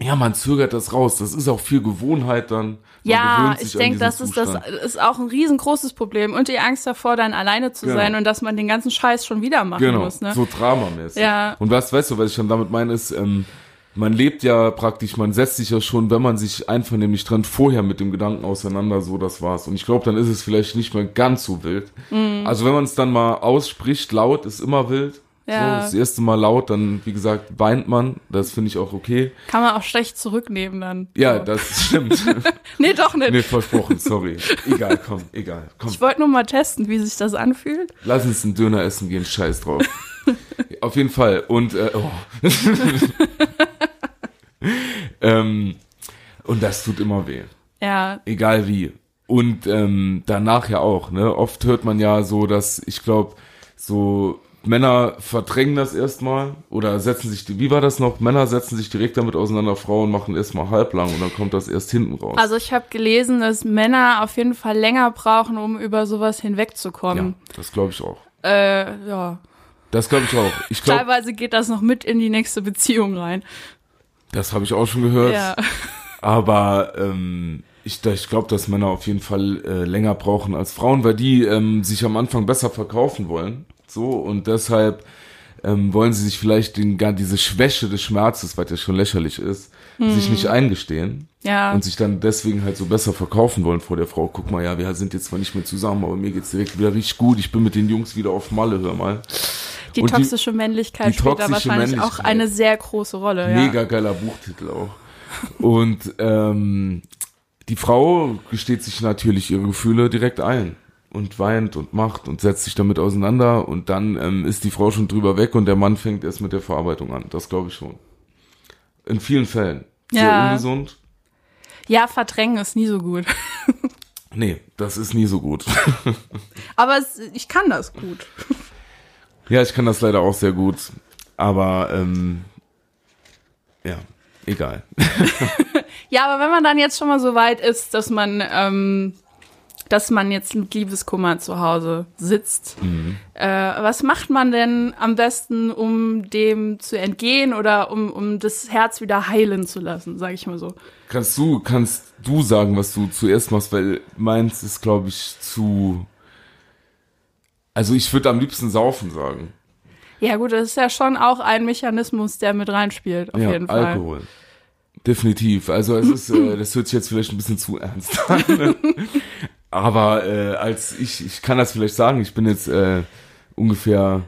ja, man zögert das raus. Das ist auch viel Gewohnheit dann. Man ja, ich denke, das ist das ist auch ein riesengroßes Problem und die Angst davor, dann alleine zu Genau. sein und dass man den ganzen Scheiß schon wieder machen Genau, muss. Ne? so dramamäßig. Ja. Und was, weißt du, was ich schon damit meine, ist, ähm, man lebt ja praktisch, man setzt sich ja schon, wenn man sich einvernehmlich trennt, vorher mit dem Gedanken auseinander, so das war's. Und ich glaube, dann ist es vielleicht nicht mehr ganz so wild. Mhm. Also wenn man es dann mal ausspricht, laut ist immer wild. Ja. So, das erste Mal laut, dann, wie gesagt, weint man. Das finde ich auch okay. Kann man auch schlecht zurücknehmen dann. Ja, So. das stimmt. Nee, doch nicht. nee, versprochen, sorry. Egal, komm, egal. Komm, Ich wollte nur mal testen, wie sich das anfühlt. lass uns einen Döner essen gehen, scheiß drauf. Auf jeden Fall. Und, äh, oh. ähm, und das tut immer weh. Ja, Egal wie. Und ähm, danach ja auch, ne? Oft hört man ja so, dass, ich glaube, so Männer verdrängen das erstmal oder setzen sich, wie war das noch? Männer setzen sich direkt damit auseinander, Frauen machen erstmal halblang und dann kommt das erst hinten raus. also ich habe gelesen, dass Männer auf jeden Fall länger brauchen, um über sowas ja, hinwegzukommen. das glaube ich auch. Äh, ja. Das glaube ich auch. Ich glaube, Teilweise geht das noch mit in die nächste Beziehung rein. Das habe ich auch schon gehört. Ja. Aber ähm, ich, ich glaube, dass Männer auf jeden Fall äh, länger brauchen als Frauen, weil die ähm, sich am Anfang besser verkaufen wollen. So und deshalb ähm, wollen sie sich vielleicht den, diese Schwäche des Schmerzes, was ja schon lächerlich ist, sich nicht eingestehen Ja. und sich dann deswegen halt so besser verkaufen wollen vor der Frau. Guck mal, ja, wir sind jetzt zwar nicht mehr zusammen, aber mir geht's direkt wieder richtig gut. Ich bin mit den Jungs wieder auf Malle, hör mal. Die Und die- toxische Männlichkeit die spielt da wahrscheinlich auch Männlichkeit. eine sehr große Rolle. Mega Ja. geiler Buchtitel auch. Und ähm, die Frau gesteht sich natürlich ihre Gefühle direkt ein und weint und macht und setzt sich damit auseinander und dann ähm, ist die Frau schon drüber weg und der Mann fängt erst mit der Verarbeitung an. Das glaube ich schon. In vielen Fällen. Sehr Ja. ungesund. ja, verdrängen ist nie so gut. Nee, das ist nie so gut. Aber es, ich kann das gut. Ja, ich kann das leider auch sehr gut. Aber ähm, ja, egal. Ja, aber wenn man dann jetzt schon mal so weit ist, dass man, ähm, dass man jetzt mit Liebeskummer zu Hause sitzt, äh, was macht man denn am besten, um dem zu entgehen oder um, um das Herz wieder heilen zu lassen, sage ich mal so. Kannst du, kannst du sagen, was du zuerst machst, weil meins ist, glaube ich, zu. Also ich würde am liebsten saufen sagen. Ja gut, das ist ja schon auch ein Mechanismus, der mit reinspielt, auf ja, jeden Fall. Alkohol. Definitiv. Also es ist, äh, das hört sich jetzt vielleicht ein bisschen zu ernst an. ne? Aber äh, als ich, ich kann das vielleicht sagen, ich bin jetzt äh, ungefähr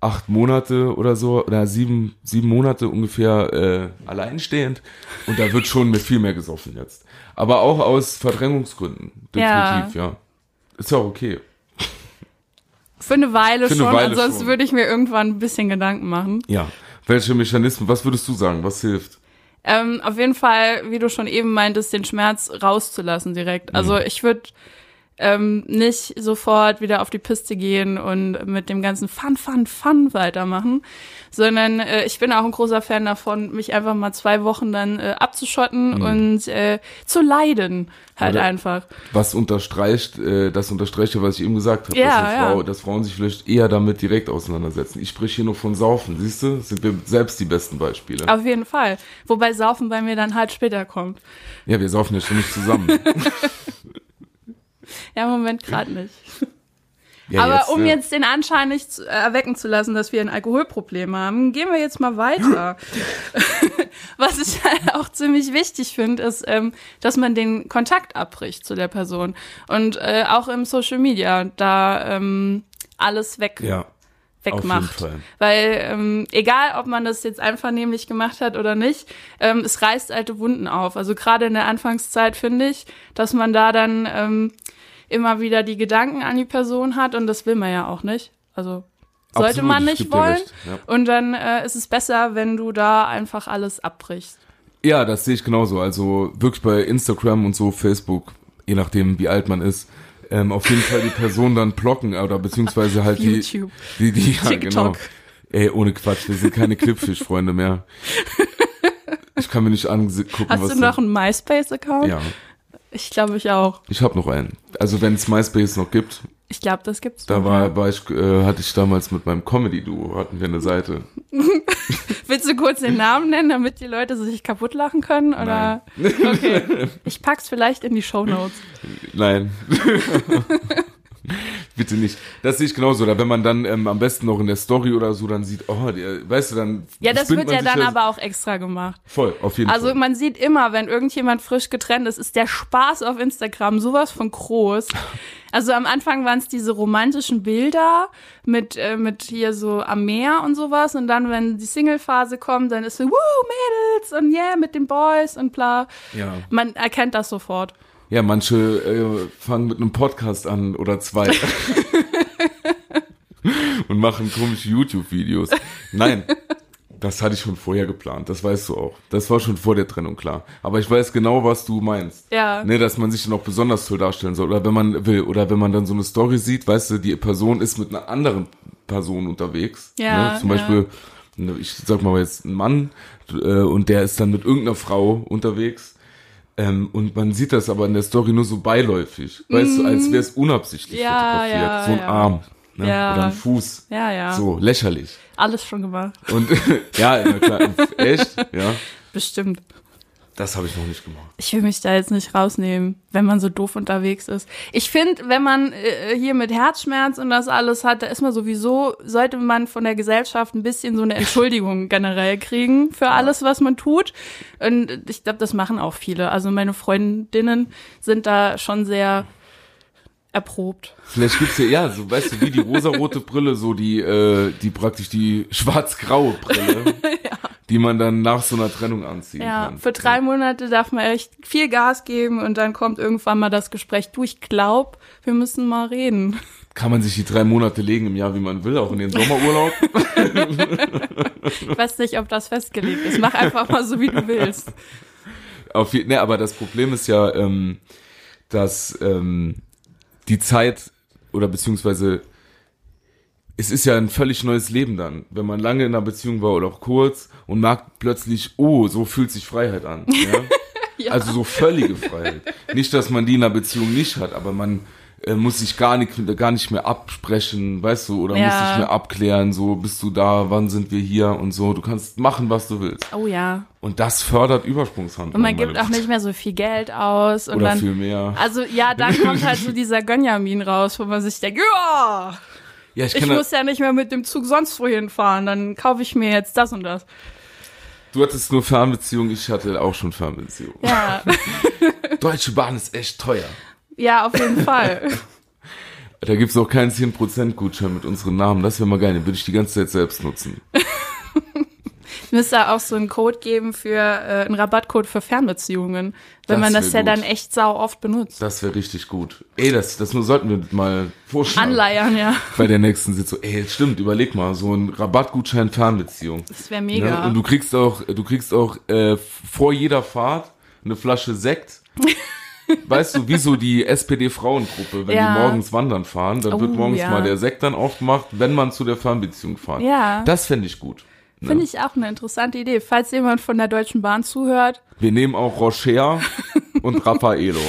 acht Monate oder so, oder sieben, sieben Monate ungefähr äh, alleinstehend. Und da wird schon mit viel mehr gesoffen jetzt. Aber auch aus Verdrängungsgründen. Definitiv, ja. Ist ja auch okay. Für eine Weile Für eine schon, Weile ansonsten schon. würde ich mir irgendwann ein bisschen Gedanken machen. Ja. Welche Mechanismen, was würdest du sagen, was hilft? Ähm, auf jeden Fall, wie du schon eben meintest, den Schmerz rauszulassen direkt. Also Mhm. ich würde ähm, nicht sofort wieder auf die Piste gehen und mit dem ganzen Fun, Fun, Fun weitermachen, sondern äh, ich bin auch ein großer Fan davon, mich einfach mal zwei Wochen dann äh, abzuschotten und äh, zu leiden halt Mhm. Oder- einfach. was unterstreicht, äh, das unterstreicht ja, was ich eben gesagt habe, Ja, dass, ja. Frau, dass Frauen sich vielleicht eher damit direkt auseinandersetzen. Ich spreche hier nur von Saufen, siehst du? Sind wir selbst die besten Beispiele. Auf jeden Fall. Wobei Saufen bei mir dann halt später kommt. Ja, wir saufen ja schon nicht zusammen. Ja, im Moment gerade nicht. Ja, Aber um ja. jetzt den Anschein nicht zu, äh, erwecken zu lassen, dass wir ein Alkoholproblem haben, gehen wir jetzt mal weiter. Was ich halt auch ziemlich wichtig finde, ist, ähm, dass man den Kontakt abbricht zu der Person. Und äh, auch im Social Media, da ähm, alles weg, Ja, wegmacht. auf jeden Fall. Weil ähm, egal, ob man das jetzt einvernehmlich gemacht hat oder nicht, ähm, es reißt alte Wunden auf. Also gerade in der Anfangszeit finde ich, dass man da dann ähm, immer wieder die Gedanken an die Person hat und das will man ja auch nicht. Also sollte Absolut, man ich nicht wollen. ja. Und dann äh, ist es besser, wenn du da einfach alles abbrichst. Ja, das sehe ich genauso. Also wirklich bei Instagram und so, Facebook, je nachdem, wie alt man ist, ähm, auf jeden Fall die Person dann blocken oder beziehungsweise halt die, YouTube. die, die, ja, TikTok. genau. Ey, ohne Quatsch, wir sind keine Clipfish-Freunde mehr. Ich kann mir nicht angucken, Hast was du noch einen MySpace-Account? Ja, Ich glaube, ich auch. ich habe noch einen. Also wenn es MySpace noch gibt, Ich glaube, das gibt's da noch, war, war ich, äh, hatte ich damals mit meinem Comedy-Duo, hatten wir eine Seite. Willst du kurz den Namen nennen, damit die Leute sich kaputt lachen können? Oder? Okay. Ich pack's vielleicht in die Shownotes. Nein. Bitte nicht. Das sehe ich genauso. Oder wenn man dann ähm, am besten noch in der Story oder so dann sieht, oh, der, weißt du, dann. Ja, das wird ja dann aber auch extra gemacht. Voll, auf jeden Also Fall. man sieht immer, wenn irgendjemand frisch getrennt ist, ist der Spaß auf Instagram sowas von groß. Also am Anfang waren es diese romantischen Bilder mit, äh, mit hier so am Meer und sowas. Und dann, wenn die Single-Phase kommt, dann ist so, woo, Mädels und yeah, mit den Boys und bla. Ja. Man erkennt das sofort. Ja, manche äh, fangen mit einem Podcast an oder zwei. Und machen komische YouTube-Videos. Nein, das hatte ich schon vorher geplant, das weißt du auch. Das war schon vor der Trennung klar. Aber ich weiß genau, was du meinst. Ja. Ne, dass man sich dann auch besonders toll darstellen soll. Oder wenn man will, oder wenn man dann so eine Story sieht, weißt du, die Person ist mit einer anderen Person unterwegs. Ja, ne? Zum ja. Beispiel, ne, ich sag mal jetzt ein Mann, äh, und der ist dann mit irgendeiner Frau unterwegs. Ähm, und man sieht das aber in der Story nur so beiläufig. Weißt du, als wäre es unabsichtlich Mhm. Ja, fotografiert. ja, so ein ja. Arm. Ne? Ja. Oder ein Fuß. Ja, ja. So, lächerlich. Alles schon gemacht. Und ja, na klar, echt, ja. Bestimmt. Das habe ich noch nicht gemacht. Ich will mich da jetzt nicht rausnehmen, wenn man so doof unterwegs ist. Ich finde, wenn man äh, hier mit Herzschmerz und das alles hat, da ist man sowieso, sollte man von der Gesellschaft ein bisschen so eine Entschuldigung generell kriegen für alles, was man tut. Und ich glaube, das machen auch viele. Also meine Freundinnen sind da schon sehr erprobt. Vielleicht gibt's ja, ja, so weißt du, wie die rosarote Brille, so die, äh, die praktisch die schwarz-graue Brille, die man dann nach so einer Trennung anziehen Ja, kann. für drei Monate darf man echt viel Gas geben und dann kommt irgendwann mal das Gespräch, du, ich glaub, wir müssen mal reden. Kann man sich die drei Monate legen im Jahr, wie man will, auch in den Sommerurlaub. Ich weiß nicht, ob das festgelegt ist. Mach einfach mal so, wie du willst. Auf ne, aber das Problem ist ja, ähm, dass ähm, die Zeit oder beziehungsweise es ist ja ein völlig neues Leben dann, wenn man lange in einer Beziehung war oder auch kurz und merkt plötzlich, oh, so fühlt sich Freiheit an. Ja? Ja. Also so völlige Freiheit. Nicht, dass man die in einer Beziehung nicht hat, aber man äh, muss sich gar nicht, gar nicht mehr absprechen, weißt du, oder Ja. muss sich mehr abklären, so bist du da, wann sind wir hier und so. Du kannst machen, was du willst. Oh ja. Und das fördert Übersprungshandlungen. Und man gibt auch nicht mehr so viel Geld aus. Und Oder dann, viel mehr. Also ja, dann kommt halt so dieser Gönjamin raus, wo man sich denkt, ja, Ja, ich ich muss ja nicht mehr mit dem Zug sonst wohin fahren, dann kaufe ich mir jetzt das und das. Du hattest nur Fernbeziehung, ich hatte auch schon Fernbeziehung. Ja, Deutsche Bahn ist echt teuer. ja, auf jeden Fall. Da gibt's auch keinen 10% Gutschein mit unseren Namen. Das wäre mal geil, den würde ich die ganze Zeit selbst nutzen. Müsste auch so einen Code geben für äh, einen Rabattcode für Fernbeziehungen, wenn Das man das ja wär dann gut. echt sau oft benutzt. Das wäre richtig gut. Ey, das, das nur sollten wir mal vorstellen. Anleiern, ja. Bei der nächsten Sitzung. Ey, stimmt, überleg mal, so ein Rabattgutschein Fernbeziehung. Das wäre Ne? mega. Und du kriegst auch, du kriegst auch äh, vor jeder Fahrt eine Flasche Sekt. Weißt du, wie so die SPD-Frauengruppe, wenn Ja. die morgens wandern fahren, dann wird Oh, morgens ja. mal der Sekt dann aufgemacht, wenn man zu der Fernbeziehung fährt. Ja. Das fände ich gut. Finde ich auch eine interessante Idee. Falls jemand von der Deutschen Bahn zuhört, Wir nehmen auch Rocher und Raffaello.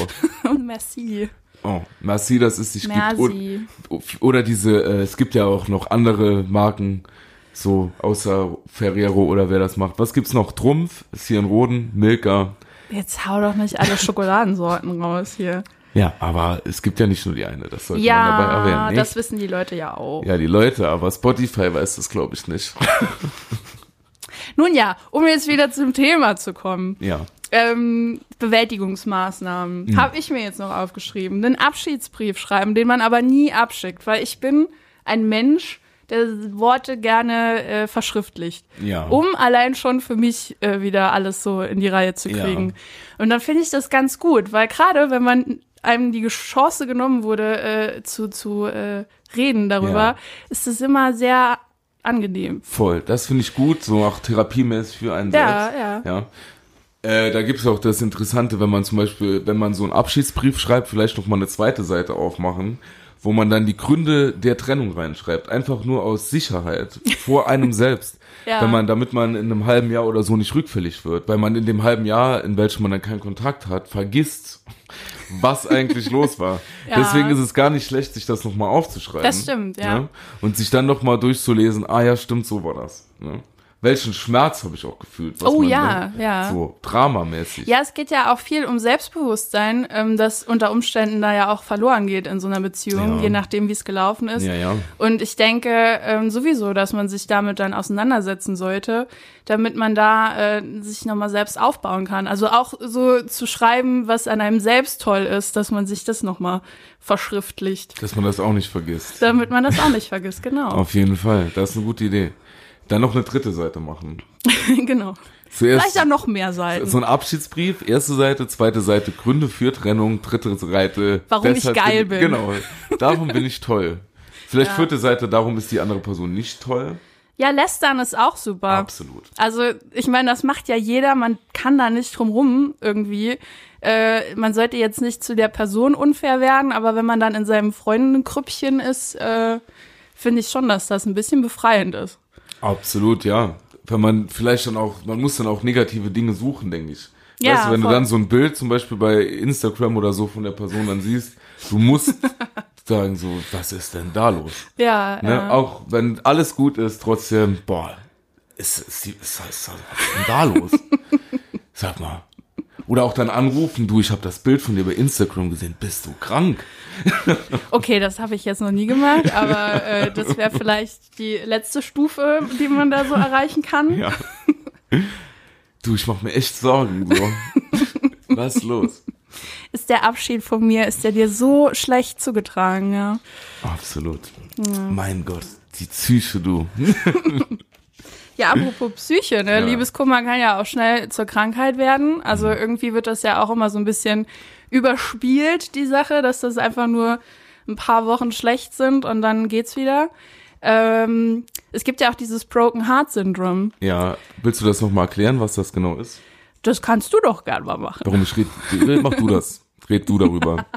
merci. Oh, merci, dich gibt. Und, Merci. oder diese, äh, es gibt ja auch noch andere Marken, so außer Ferrero oder wer das macht. Was gibt's noch? Trumpf ist hier in Roden, Milka. Jetzt hau doch nicht alle Schokoladensorten raus hier. Ja, aber es gibt ja nicht nur die eine, das sollte man dabei Ja, erwähnen. das Nicht? wissen die Leute ja auch. Ja, die Leute, aber Spotify weiß das, glaube ich, nicht. Nun ja, um jetzt wieder zum Thema zu kommen. ja. Ähm, Bewältigungsmaßnahmen Hm. habe ich mir jetzt noch aufgeschrieben. Den Abschiedsbrief schreiben, den man aber nie abschickt, weil ich bin ein Mensch, der Worte gerne äh, verschriftlicht. Ja. Um allein schon für mich äh, wieder alles so in die Reihe zu Ja. kriegen. Und dann finde ich das ganz gut, weil gerade wenn man einem die Chance genommen wurde, äh, zu, zu äh, reden darüber, Ja. ist es immer sehr angenehm. Voll. Das finde ich gut, so auch therapiemäßig für einen Ja, selbst. ja. ja. Äh, da gibt es auch das Interessante, wenn man zum Beispiel, wenn man so einen Abschiedsbrief schreibt, vielleicht noch mal eine zweite Seite aufmachen, wo man dann die Gründe der Trennung reinschreibt. Einfach nur aus Sicherheit vor einem selbst. Ja. Wenn man, damit man in einem halben Jahr oder so nicht rückfällig wird. Weil man in dem halben Jahr, in welchem man dann keinen Kontakt hat, vergisst, was eigentlich los war. Ja. Deswegen ist es gar nicht schlecht, sich das nochmal aufzuschreiben. Das stimmt, ja. Ne? Und sich dann nochmal durchzulesen, ah ja, stimmt, so war das. Ne? Welchen Schmerz habe ich auch gefühlt. was Oh ja, dann ja. So dramamäßig. Ja, es geht ja auch viel um Selbstbewusstsein, ähm, das unter Umständen da ja auch verloren geht in so einer Beziehung, Ja. je nachdem, wie es gelaufen ist. Ja, ja. Und ich denke ähm, sowieso, dass man sich damit dann auseinandersetzen sollte, damit man da äh, sich nochmal selbst aufbauen kann. Also auch so zu schreiben, was an einem selbst toll ist, dass man sich das nochmal verschriftlicht, Dass man das auch nicht vergisst. damit man das auch nicht vergisst, genau. Auf jeden Fall. Das ist eine gute Idee. Dann noch eine dritte Seite machen. genau. Zuerst Vielleicht auch noch mehr Seiten. so ein Abschiedsbrief, erste Seite, zweite Seite Gründe für Trennung, dritte Seite. Warum ich geil bin. Genau. Darum bin ich toll. Vielleicht Ja. vierte Seite, darum ist die andere Person nicht toll. Ja, Lästern ist auch super. Absolut. Also, ich meine, das macht ja jeder, man kann da nicht drum rum irgendwie. Äh, man sollte jetzt nicht zu der Person unfair werden, aber wenn man dann in seinem Freundengrüppchen ist, äh, finde ich schon, dass das ein bisschen befreiend ist. Absolut, ja. Wenn man vielleicht dann auch, man muss dann auch negative Dinge suchen, denke ich. Ja, weißt du, wenn voll. du dann so ein Bild zum Beispiel bei Instagram oder so von der Person dann siehst, du musst sagen so, was ist denn da los? Ja, Ne? ja. Auch wenn alles gut ist, trotzdem, boah, ist, ist, ist, ist, ist, was ist denn da los? Sag mal. Oder auch dann anrufen, du, ich habe das Bild von dir bei Instagram gesehen, bist du krank? Okay, das habe ich jetzt noch nie gemacht, aber äh, das wäre vielleicht die letzte Stufe, die man da so erreichen kann. Ja. Du, ich mach mir echt Sorgen, so. Was ist los? Ist der Abschied von mir, ist der dir so schlecht zugetragen, ja? Absolut. Mein Gott, die Psyche, du. Ja, apropos Psyche, ne? Ja. Liebeskummer kann ja auch schnell zur Krankheit werden. Also irgendwie wird das ja auch immer so ein bisschen überspielt, die Sache, dass das einfach nur ein paar Wochen schlecht sind und dann geht's wieder. Ähm, es gibt ja auch dieses Broken Heart Syndrome. Ja, willst du das nochmal erklären, was das genau ist? Das kannst du doch gern mal machen. Warum ich rede? Mach du das. Red du darüber.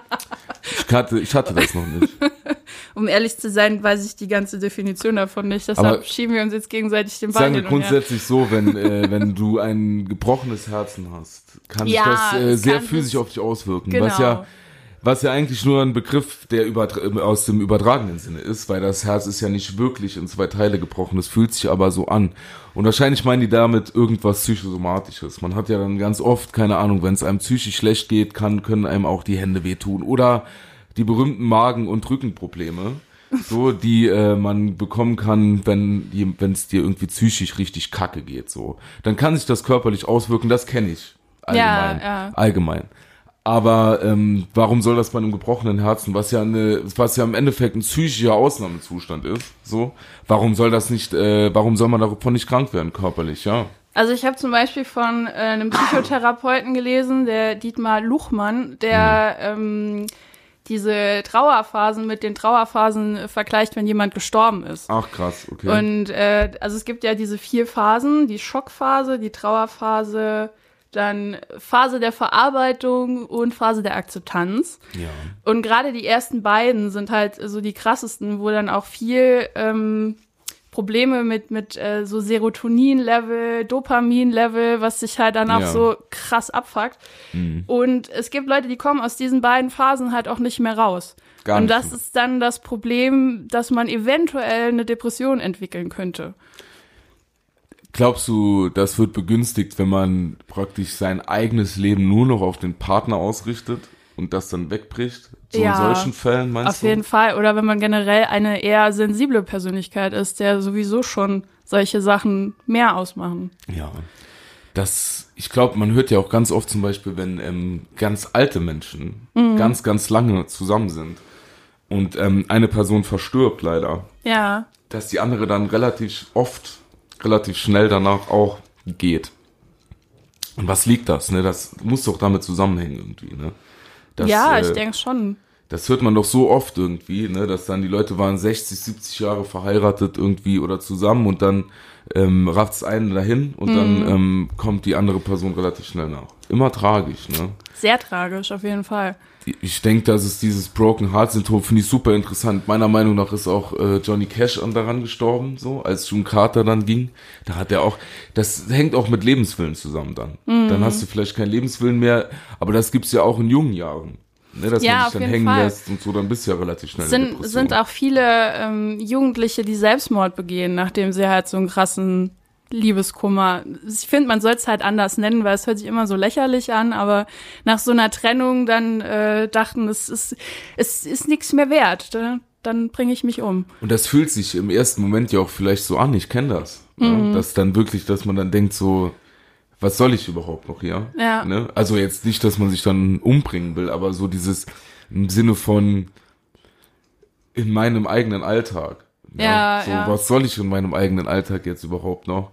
ich, hatte, ich hatte das noch nicht. Um ehrlich zu sein, weiß ich die ganze Definition davon nicht. Deshalb Aber schieben wir uns jetzt gegenseitig den Ball Sagen wir grundsätzlich so, wenn, äh, wenn du ein gebrochenes Herzen hast, kann sich Ja, das äh, sehr physisch auf dich auswirken. Genau. Was ja was ja eigentlich nur ein Begriff, der übertra- aus dem übertragenen Sinne ist, weil das Herz ist ja nicht wirklich in zwei Teile gebrochen, es fühlt sich aber so an. Und wahrscheinlich meinen die damit irgendwas psychosomatisches. Man hat ja dann ganz oft, keine Ahnung, wenn es einem psychisch schlecht geht, kann, können einem auch die Hände wehtun. Oder die berühmten Magen- und Rückenprobleme, so, die äh, man bekommen kann, wenn es dir irgendwie psychisch richtig kacke geht. So, Dann kann sich das körperlich auswirken, das kenne ich. Allgemein. Ja, ja. Allgemein. Aber ähm, warum soll das bei einem gebrochenen Herzen, was ja eine, was ja im Endeffekt ein psychischer Ausnahmezustand ist, so, warum soll das nicht, äh, warum soll man davon nicht krank werden, körperlich, ja? Also ich habe zum Beispiel von äh, einem Psychotherapeuten gelesen, der Dietmar Luchmann, der ähm, diese Trauerphasen mit den Trauerphasen äh, vergleicht, wenn jemand gestorben ist. Ach krass, okay. Und äh, also es gibt ja diese vier Phasen, die Schockphase, die Trauerphase, dann Phase der Verarbeitung und Phase der Akzeptanz. ja. Und gerade die ersten beiden sind halt so die krassesten, wo dann auch viel ähm, Probleme mit, mit äh, so Serotonin-Level, Dopamin-Level, was sich halt dann auch Ja. so krass abfuckt. Mhm. Und es gibt Leute, die kommen aus diesen beiden Phasen halt auch nicht mehr raus. Gar Und das mehr. ist dann das Problem, dass man eventuell eine Depression entwickeln könnte. Glaubst du, das wird begünstigt, wenn man praktisch sein eigenes Leben nur noch auf den Partner ausrichtet und das dann wegbricht? So Ja, in solchen Fällen meinst Auf du? jeden Fall. Oder wenn man generell eine eher sensible Persönlichkeit ist, der sowieso schon solche Sachen mehr ausmachen. Ja. Das, ich glaube, man hört ja auch ganz oft zum Beispiel, wenn ähm, ganz alte Menschen Mhm. ganz, ganz lange zusammen sind und ähm, eine Person verstirbt leider, Ja. dass die andere dann relativ oft, relativ schnell danach auch geht. Und was liegt das? Ne? Das muss doch damit zusammenhängen irgendwie. Ne? Das, ja, äh, ich denke schon. das hört man doch so oft irgendwie, ne, dass dann die Leute waren 60, 70 Jahre verheiratet irgendwie oder zusammen und dann ähm, rafft's einen dahin und dann ähm, kommt die andere Person relativ schnell nach. Immer tragisch, ne? Sehr tragisch, auf jeden Fall. Ich denke, dass es dieses Broken Heart Syndrom finde ich super interessant. Meiner Meinung nach ist auch äh, Johnny Cash an daran gestorben, so als June Carter dann ging. Da hat er auch, das hängt auch mit Lebenswillen zusammen dann. Dann hast du vielleicht keinen Lebenswillen mehr, aber das gibt's ja auch in jungen Jahren. Ne, dass Ja, man sich dann hängen Fall. lässt und so, dann bist du ja relativ schnell in Sind, Depression. sind auch viele ähm, Jugendliche, die Selbstmord begehen, nachdem sie halt so einen krassen Liebeskummer. Ich finde, man soll es halt anders nennen, weil es hört sich immer so lächerlich an, aber nach so einer Trennung dann äh, dachten, es ist, es ist nichts mehr wert. Dann, dann bringe ich mich um. Und das fühlt sich im ersten Moment ja auch vielleicht so an, ich kenne das. Mhm. Ja, dass dann wirklich, dass man dann denkt so, was soll ich überhaupt noch hier? Ja. Ne? Also jetzt nicht, dass man sich dann umbringen will, aber so dieses im Sinne von in meinem eigenen Alltag. Ja, so, ja. was soll ich in meinem eigenen Alltag jetzt überhaupt noch?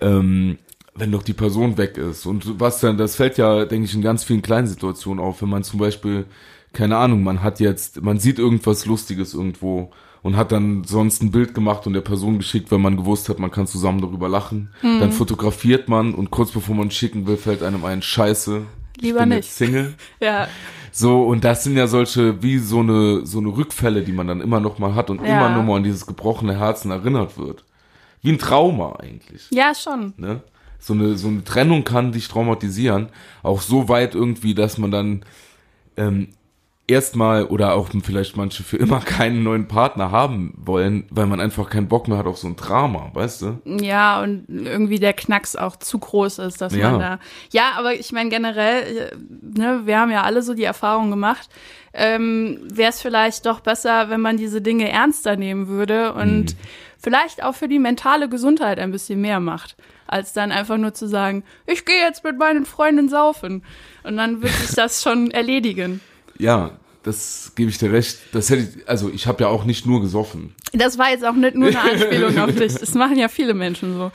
Ähm, wenn doch die Person weg ist. Und was dann, das fällt ja, denke ich, in ganz vielen kleinen Situationen auf, wenn man zum Beispiel, keine Ahnung, man hat jetzt, man sieht irgendwas Lustiges irgendwo und hat dann sonst ein Bild gemacht und der Person geschickt, weil man gewusst hat, man kann zusammen darüber lachen. Mhm. Dann fotografiert man und kurz bevor man schicken will, fällt einem ein Scheiße. Lieber nicht. Single. Ja, So, und das sind ja solche, wie so eine, so eine Rückfälle, die man dann immer noch mal hat und Ja. immer noch mal an dieses gebrochene Herzen erinnert wird. Wie ein Trauma eigentlich, ja schon. ne? So eine, so eine Trennung kann dich traumatisieren. Auch so weit irgendwie, dass man dann, ähm, erstmal oder auch vielleicht manche für immer keinen neuen Partner haben wollen, weil man einfach keinen Bock mehr hat auf so ein Drama, weißt du? Ja, und irgendwie der Knacks auch zu groß ist, dass Ja. man da. Ja, aber ich meine generell, äh, ne, wir haben ja alle so die Erfahrung gemacht. Ähm, Wäre es vielleicht doch besser, wenn man diese Dinge ernster nehmen würde und vielleicht auch für die mentale Gesundheit ein bisschen mehr macht, als dann einfach nur zu sagen, ich gehe jetzt mit meinen Freunden saufen. Und dann wird sich das schon erledigen. Ja, das gebe ich dir recht. Das hätte ich, also ich habe ja auch nicht nur gesoffen. Das war jetzt auch nicht nur eine Anspielung auf dich. Das machen ja viele Menschen so.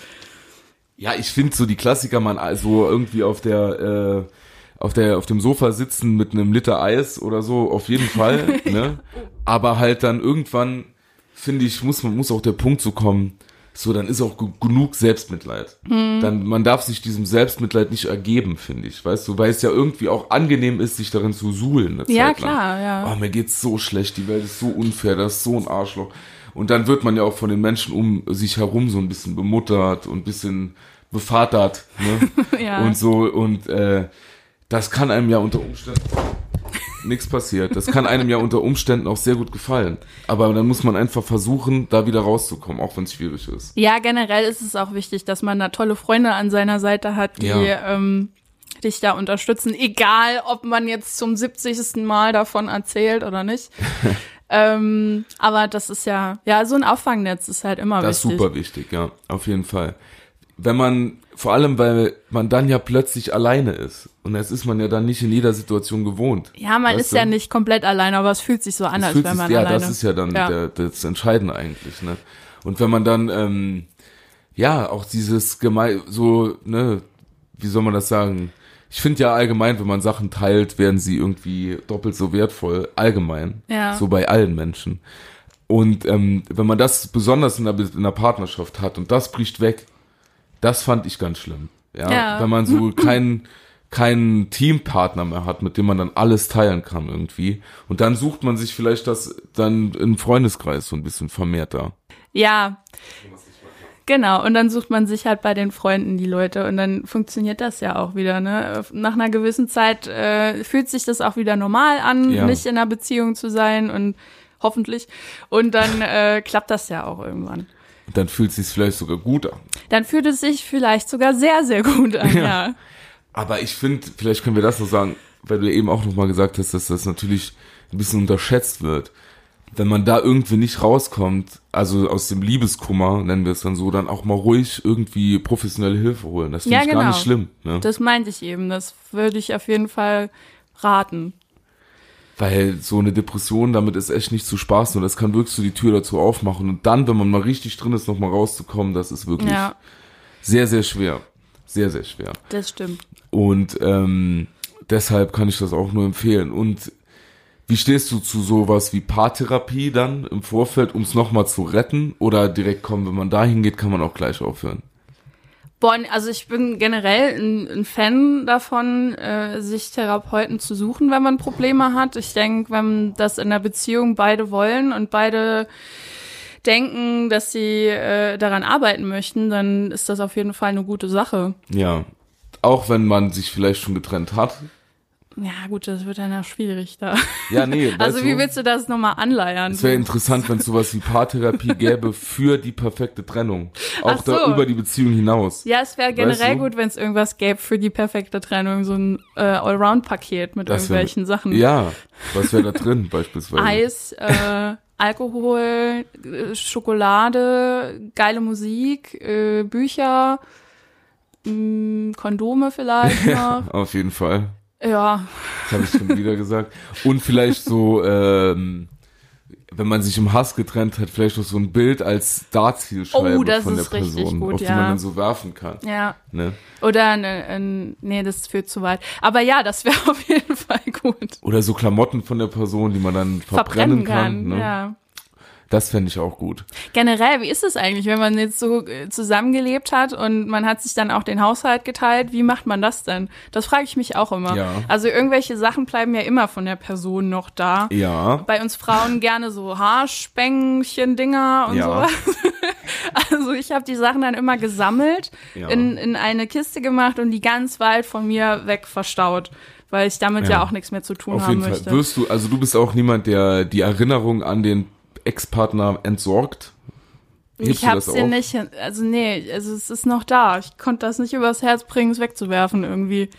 Ja, ich finde so die Klassiker, man also irgendwie auf der äh, auf der auf dem Sofa sitzen mit einem Liter Eis oder so auf jeden Fall, ne? Aber halt dann irgendwann finde ich muss man muss auch der Punkt so kommen, so, dann ist auch genug Selbstmitleid. Mhm. Dann, man darf sich diesem Selbstmitleid nicht ergeben, finde ich, weißt du, weil es ja irgendwie auch angenehm ist, sich darin zu suhlen. Ja, klar, ja. Oh, mir geht's so schlecht, die Welt ist so unfair, das ist so ein Arschloch. Und dann wird man ja auch von den Menschen um sich herum so ein bisschen bemuttert und ein bisschen bevatert, ne? ja. Und so, und äh, das kann einem ja unter Umständen nichts passiert. Das kann einem ja unter Umständen auch sehr gut gefallen. Aber dann muss man einfach versuchen, da wieder rauszukommen, auch wenn es schwierig ist. Ja, generell ist es auch wichtig, dass man da tolle Freunde an seiner Seite hat, die ja. ähm, dich da unterstützen, egal ob man jetzt zum 70. Mal davon erzählt oder nicht. ähm, aber das ist ja, ja, so ein Auffangnetz ist halt immer das wichtig. Das ist super wichtig, ja, auf jeden Fall. Wenn man vor allem, weil man dann ja plötzlich alleine ist. Und das ist man ja dann nicht in jeder Situation gewohnt. Ja, man ist du? ja nicht komplett alleine, aber es fühlt sich so an, als wäre man ja, alleine. Ja, das ist ja dann ja. Der, das Entscheidende eigentlich. Ne? Und wenn man dann, ähm, ja, auch dieses gemein, so, ne, wie soll man das sagen? Ich finde ja allgemein, wenn man Sachen teilt, werden sie irgendwie doppelt so wertvoll. Allgemein. Ja. So bei allen Menschen. Und ähm, wenn man das besonders in einer, in einer Partnerschaft hat und das bricht weg, das fand ich ganz schlimm. Ja, ja. wenn man so keinen keinen Teampartner mehr hat, mit dem man dann alles teilen kann irgendwie. Und dann sucht man sich vielleicht das dann im Freundeskreis so ein bisschen vermehrter. Ja. Genau, und dann sucht man sich halt bei den Freunden die Leute und dann funktioniert das ja auch wieder. Ne? Nach einer gewissen Zeit äh, fühlt sich das auch wieder normal an, ja. nicht in einer Beziehung zu sein und hoffentlich. Und dann äh, klappt das ja auch irgendwann. Dann fühlt es sich vielleicht sogar gut an. Dann fühlt es sich vielleicht sogar sehr, sehr gut an, ja. ja. Aber ich finde, vielleicht können wir das noch sagen, weil du eben auch nochmal gesagt hast, dass das natürlich ein bisschen unterschätzt wird. Wenn man da irgendwie nicht rauskommt, also aus dem Liebeskummer, nennen wir es dann so, dann auch mal ruhig irgendwie professionelle Hilfe holen. Das finde ja, ich genau. gar nicht schlimm. Ne? Das meinte ich eben. Das würde ich auf jeden Fall raten. Weil so eine Depression, damit ist echt nicht zu spaßen und das kann wirklich so die Tür dazu aufmachen. Und dann, wenn man mal richtig drin ist, nochmal rauszukommen, das ist wirklich ja. sehr, sehr schwer. Sehr, sehr schwer. Das stimmt. Und ähm, deshalb kann ich das auch nur empfehlen. Und wie stehst du zu sowas wie Paartherapie dann im Vorfeld, um es nochmal zu retten? Oder direkt kommen, wenn man dahin geht, kann man auch gleich aufhören? Boah, also ich bin generell ein, ein Fan davon, äh, sich Therapeuten zu suchen, wenn man Probleme hat. Ich denke, wenn das in der Beziehung beide wollen und beide denken, dass sie äh, daran arbeiten möchten, dann ist das auf jeden Fall eine gute Sache. Ja, auch wenn man sich vielleicht schon getrennt hat. Ja, gut, das wird dann ja schwierig da. Ja, nee. Also wie willst du das nochmal anleiern? Es wäre interessant, wenn es sowas wie Paartherapie gäbe für die perfekte Trennung. Auch so. da über die Beziehung hinaus. Ja, es wäre generell weißt du? gut, wenn es irgendwas gäbe für die perfekte Trennung. So ein äh, Allround-Paket mit das irgendwelchen wär, Sachen. Ja, was wäre da drin beispielsweise? Eis, äh, Alkohol, Schokolade, geile Musik, äh, Bücher, mh, mm, Kondome vielleicht noch. Auf jeden Fall. Ja. Das habe ich schon wieder gesagt. Und vielleicht so, ähm, wenn man sich im Hass getrennt hat, vielleicht noch so ein Bild als Startzielscheibe oh, von der Person, gut, auf die ja. man dann so werfen kann. Ja. Ne? Oder ein, ein, nee, das führt zu weit. Aber ja, das wäre auf jeden Fall gut. Oder so Klamotten von der Person, die man dann verbrennen, verbrennen kann. kann ne? Ja. Das fände ich auch gut. Generell, wie ist es eigentlich, wenn man jetzt so äh, zusammengelebt hat und man hat sich dann auch den Haushalt geteilt? Wie macht man das denn? Das frage ich mich auch immer. Ja. Also irgendwelche Sachen bleiben ja immer von der Person noch da. Ja. Bei uns Frauen gerne so Haarspängchen-Dinger und ja. sowas. Also ich habe die Sachen dann immer gesammelt, ja. in, in eine Kiste gemacht und die ganz weit von mir weg verstaut weil ich damit ja, ja auch nichts mehr zu tun Auf haben jeden möchte. Fall. Wirst du, also du bist auch niemand, der die Erinnerung an den Ex-Partner entsorgt? Hebst ich hab's dir nicht, also nee, also es ist noch da. Ich konnte das nicht übers Herz bringen, es wegzuwerfen irgendwie.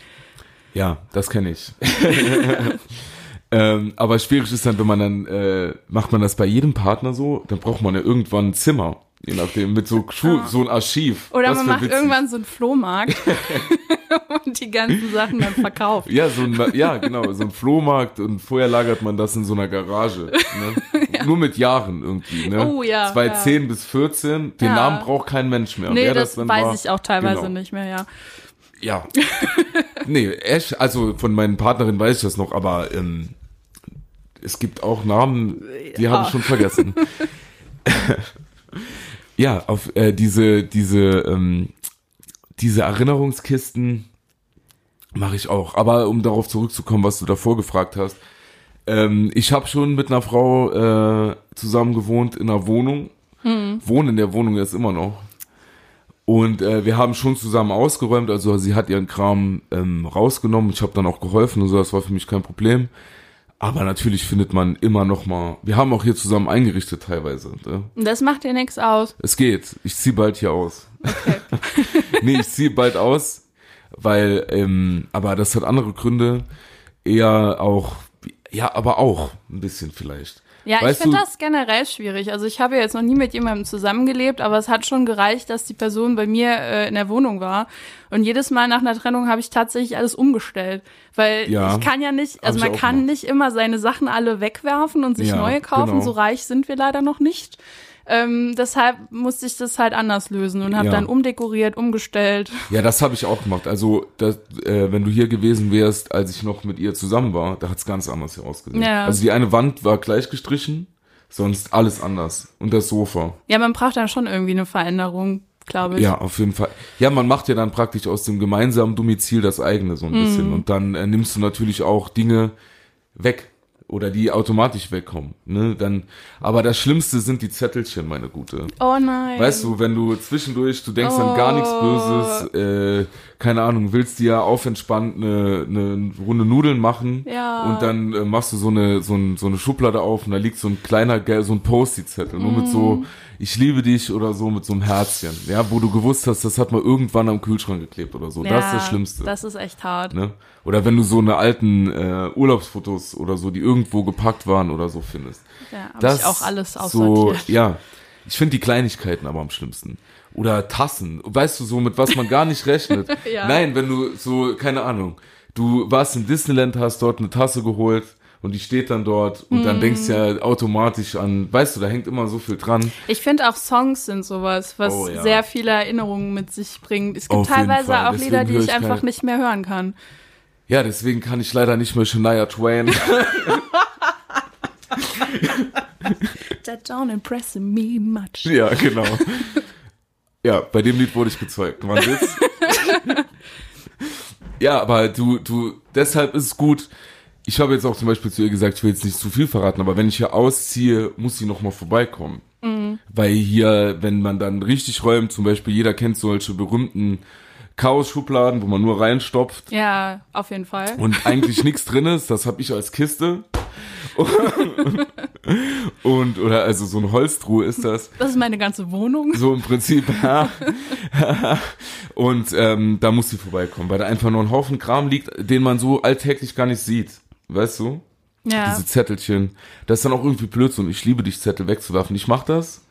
Ja, das kenne ich. ähm, aber schwierig ist dann, wenn man dann, äh, macht man das bei jedem Partner so, dann braucht man ja irgendwann ein Zimmer. Je nachdem, mit so, Schuh, ah. so ein Archiv. Oder das man macht witzig. irgendwann so einen Flohmarkt und die ganzen Sachen dann verkauft. Ja, so ein, ja, genau, so ein Flohmarkt und vorher lagert man das in so einer Garage. Ne? Ja. Nur mit Jahren irgendwie. Ne? Oh ja. 2010 ja. bis 14, den ja. Namen braucht kein Mensch mehr. Nee, das, das weiß war, ich auch teilweise genau. nicht mehr, ja. Ja. nee, echt, also von meinen Partnerinnen weiß ich das noch, aber ähm, es gibt auch Namen, die ja. habe ich schon vergessen. Ja, auf äh, diese, diese, ähm, diese Erinnerungskisten mache ich auch. Aber um darauf zurückzukommen, was du davor gefragt hast, ähm, ich habe schon mit einer Frau äh, zusammen gewohnt in einer Wohnung. Hm. Wohnen in der Wohnung jetzt immer noch. Und äh, wir haben schon zusammen ausgeräumt, also sie hat ihren Kram ähm, rausgenommen. Ich habe dann auch geholfen und so, das war für mich kein Problem. Aber natürlich findet man immer noch mal. Wir haben auch hier zusammen eingerichtet teilweise. Ne? Das macht dir nichts aus. Es geht. Ich zieh bald hier aus. Okay. nee, ich zieh bald aus, weil, ähm, aber das hat andere Gründe. Eher auch, ja, aber auch ein bisschen vielleicht. Ja, weißt ich finde das generell schwierig. Also ich habe jetzt noch nie mit jemandem zusammengelebt, aber es hat schon gereicht, dass die Person bei mir äh, in der Wohnung war. Und jedes Mal nach einer Trennung habe ich tatsächlich alles umgestellt. Weil ja, ich kann ja nicht, also man kann gemacht. nicht immer seine Sachen alle wegwerfen und sich ja, neue kaufen. Genau. So reich sind wir leider noch nicht. Ähm, deshalb musste ich das halt anders lösen und habe ja. dann umdekoriert, umgestellt. Ja, das habe ich auch gemacht. Also, das, äh, wenn du hier gewesen wärst, als ich noch mit ihr zusammen war, da hat's ganz anders hier ausgesehen. Ja. Also die eine Wand war gleich gestrichen, sonst alles anders. Und das Sofa. Ja, man braucht dann schon irgendwie eine Veränderung glaube ich. Ja, auf jeden Fall. Ja, man macht ja dann praktisch aus dem gemeinsamen Domizil das eigene so ein mm. bisschen. Und dann äh, nimmst du natürlich auch Dinge weg oder die automatisch wegkommen. Ne? Dann, aber das Schlimmste sind die Zettelchen, meine Gute. Oh nein. Weißt du, wenn du zwischendurch, du denkst oh. an gar nichts Böses, äh, keine Ahnung, willst dir auf entspannt eine, eine Runde Nudeln machen ja. und dann äh, machst du so eine, so, ein, so eine Schublade auf und da liegt so ein kleiner, so ein Post-it-Zettel, mm. nur mit so mm ich liebe dich oder so mit so einem Herzchen, ja, wo du gewusst hast, das hat mal irgendwann am Kühlschrank geklebt oder so. Ja, das ist das Schlimmste. Das ist echt hart. Ne? Oder wenn du so eine alten äh, Urlaubsfotos oder so, die irgendwo gepackt waren oder so findest. Ja, hab das ich auch alles aussortiert. So, ja, ich finde die Kleinigkeiten aber am schlimmsten. Oder Tassen, weißt du, so mit was man gar nicht rechnet. ja. Nein, wenn du so, keine Ahnung, du warst in Disneyland, hast dort eine Tasse geholt, und die steht dann dort und mm. dann denkst du ja automatisch an, weißt du, da hängt immer so viel dran. Ich finde auch Songs sind sowas, was oh, ja. sehr viele Erinnerungen mit sich bringt. Es gibt Auf teilweise auch Lieder, die ich, ich einfach keine... nicht mehr hören kann. Ja, deswegen kann ich leider nicht mehr Shania Twain. That don't impress me much. Ja, genau. Ja, bei dem Lied wurde ich gezeugt. Man sitzt. ja, aber du, du, deshalb ist es gut, ich habe jetzt auch zum Beispiel zu ihr gesagt, ich will jetzt nicht zu viel verraten, aber wenn ich hier ausziehe, muss sie noch mal vorbeikommen. Mhm. Weil hier, wenn man dann richtig räumt, zum Beispiel jeder kennt solche berühmten Chaos-Schubladen, wo man nur reinstopft. Ja, auf jeden Fall. Und eigentlich nichts drin ist, das habe ich als Kiste. und oder also so ein Holztruhe ist das. Das ist meine ganze Wohnung. So im Prinzip, ja. und ähm, da muss sie vorbeikommen, weil da einfach nur ein Haufen Kram liegt, den man so alltäglich gar nicht sieht. Weißt du? Ja. Diese Zettelchen. Das ist dann auch irgendwie Blödsinn. Ich liebe dich, Zettel wegzuwerfen. Ich mach das.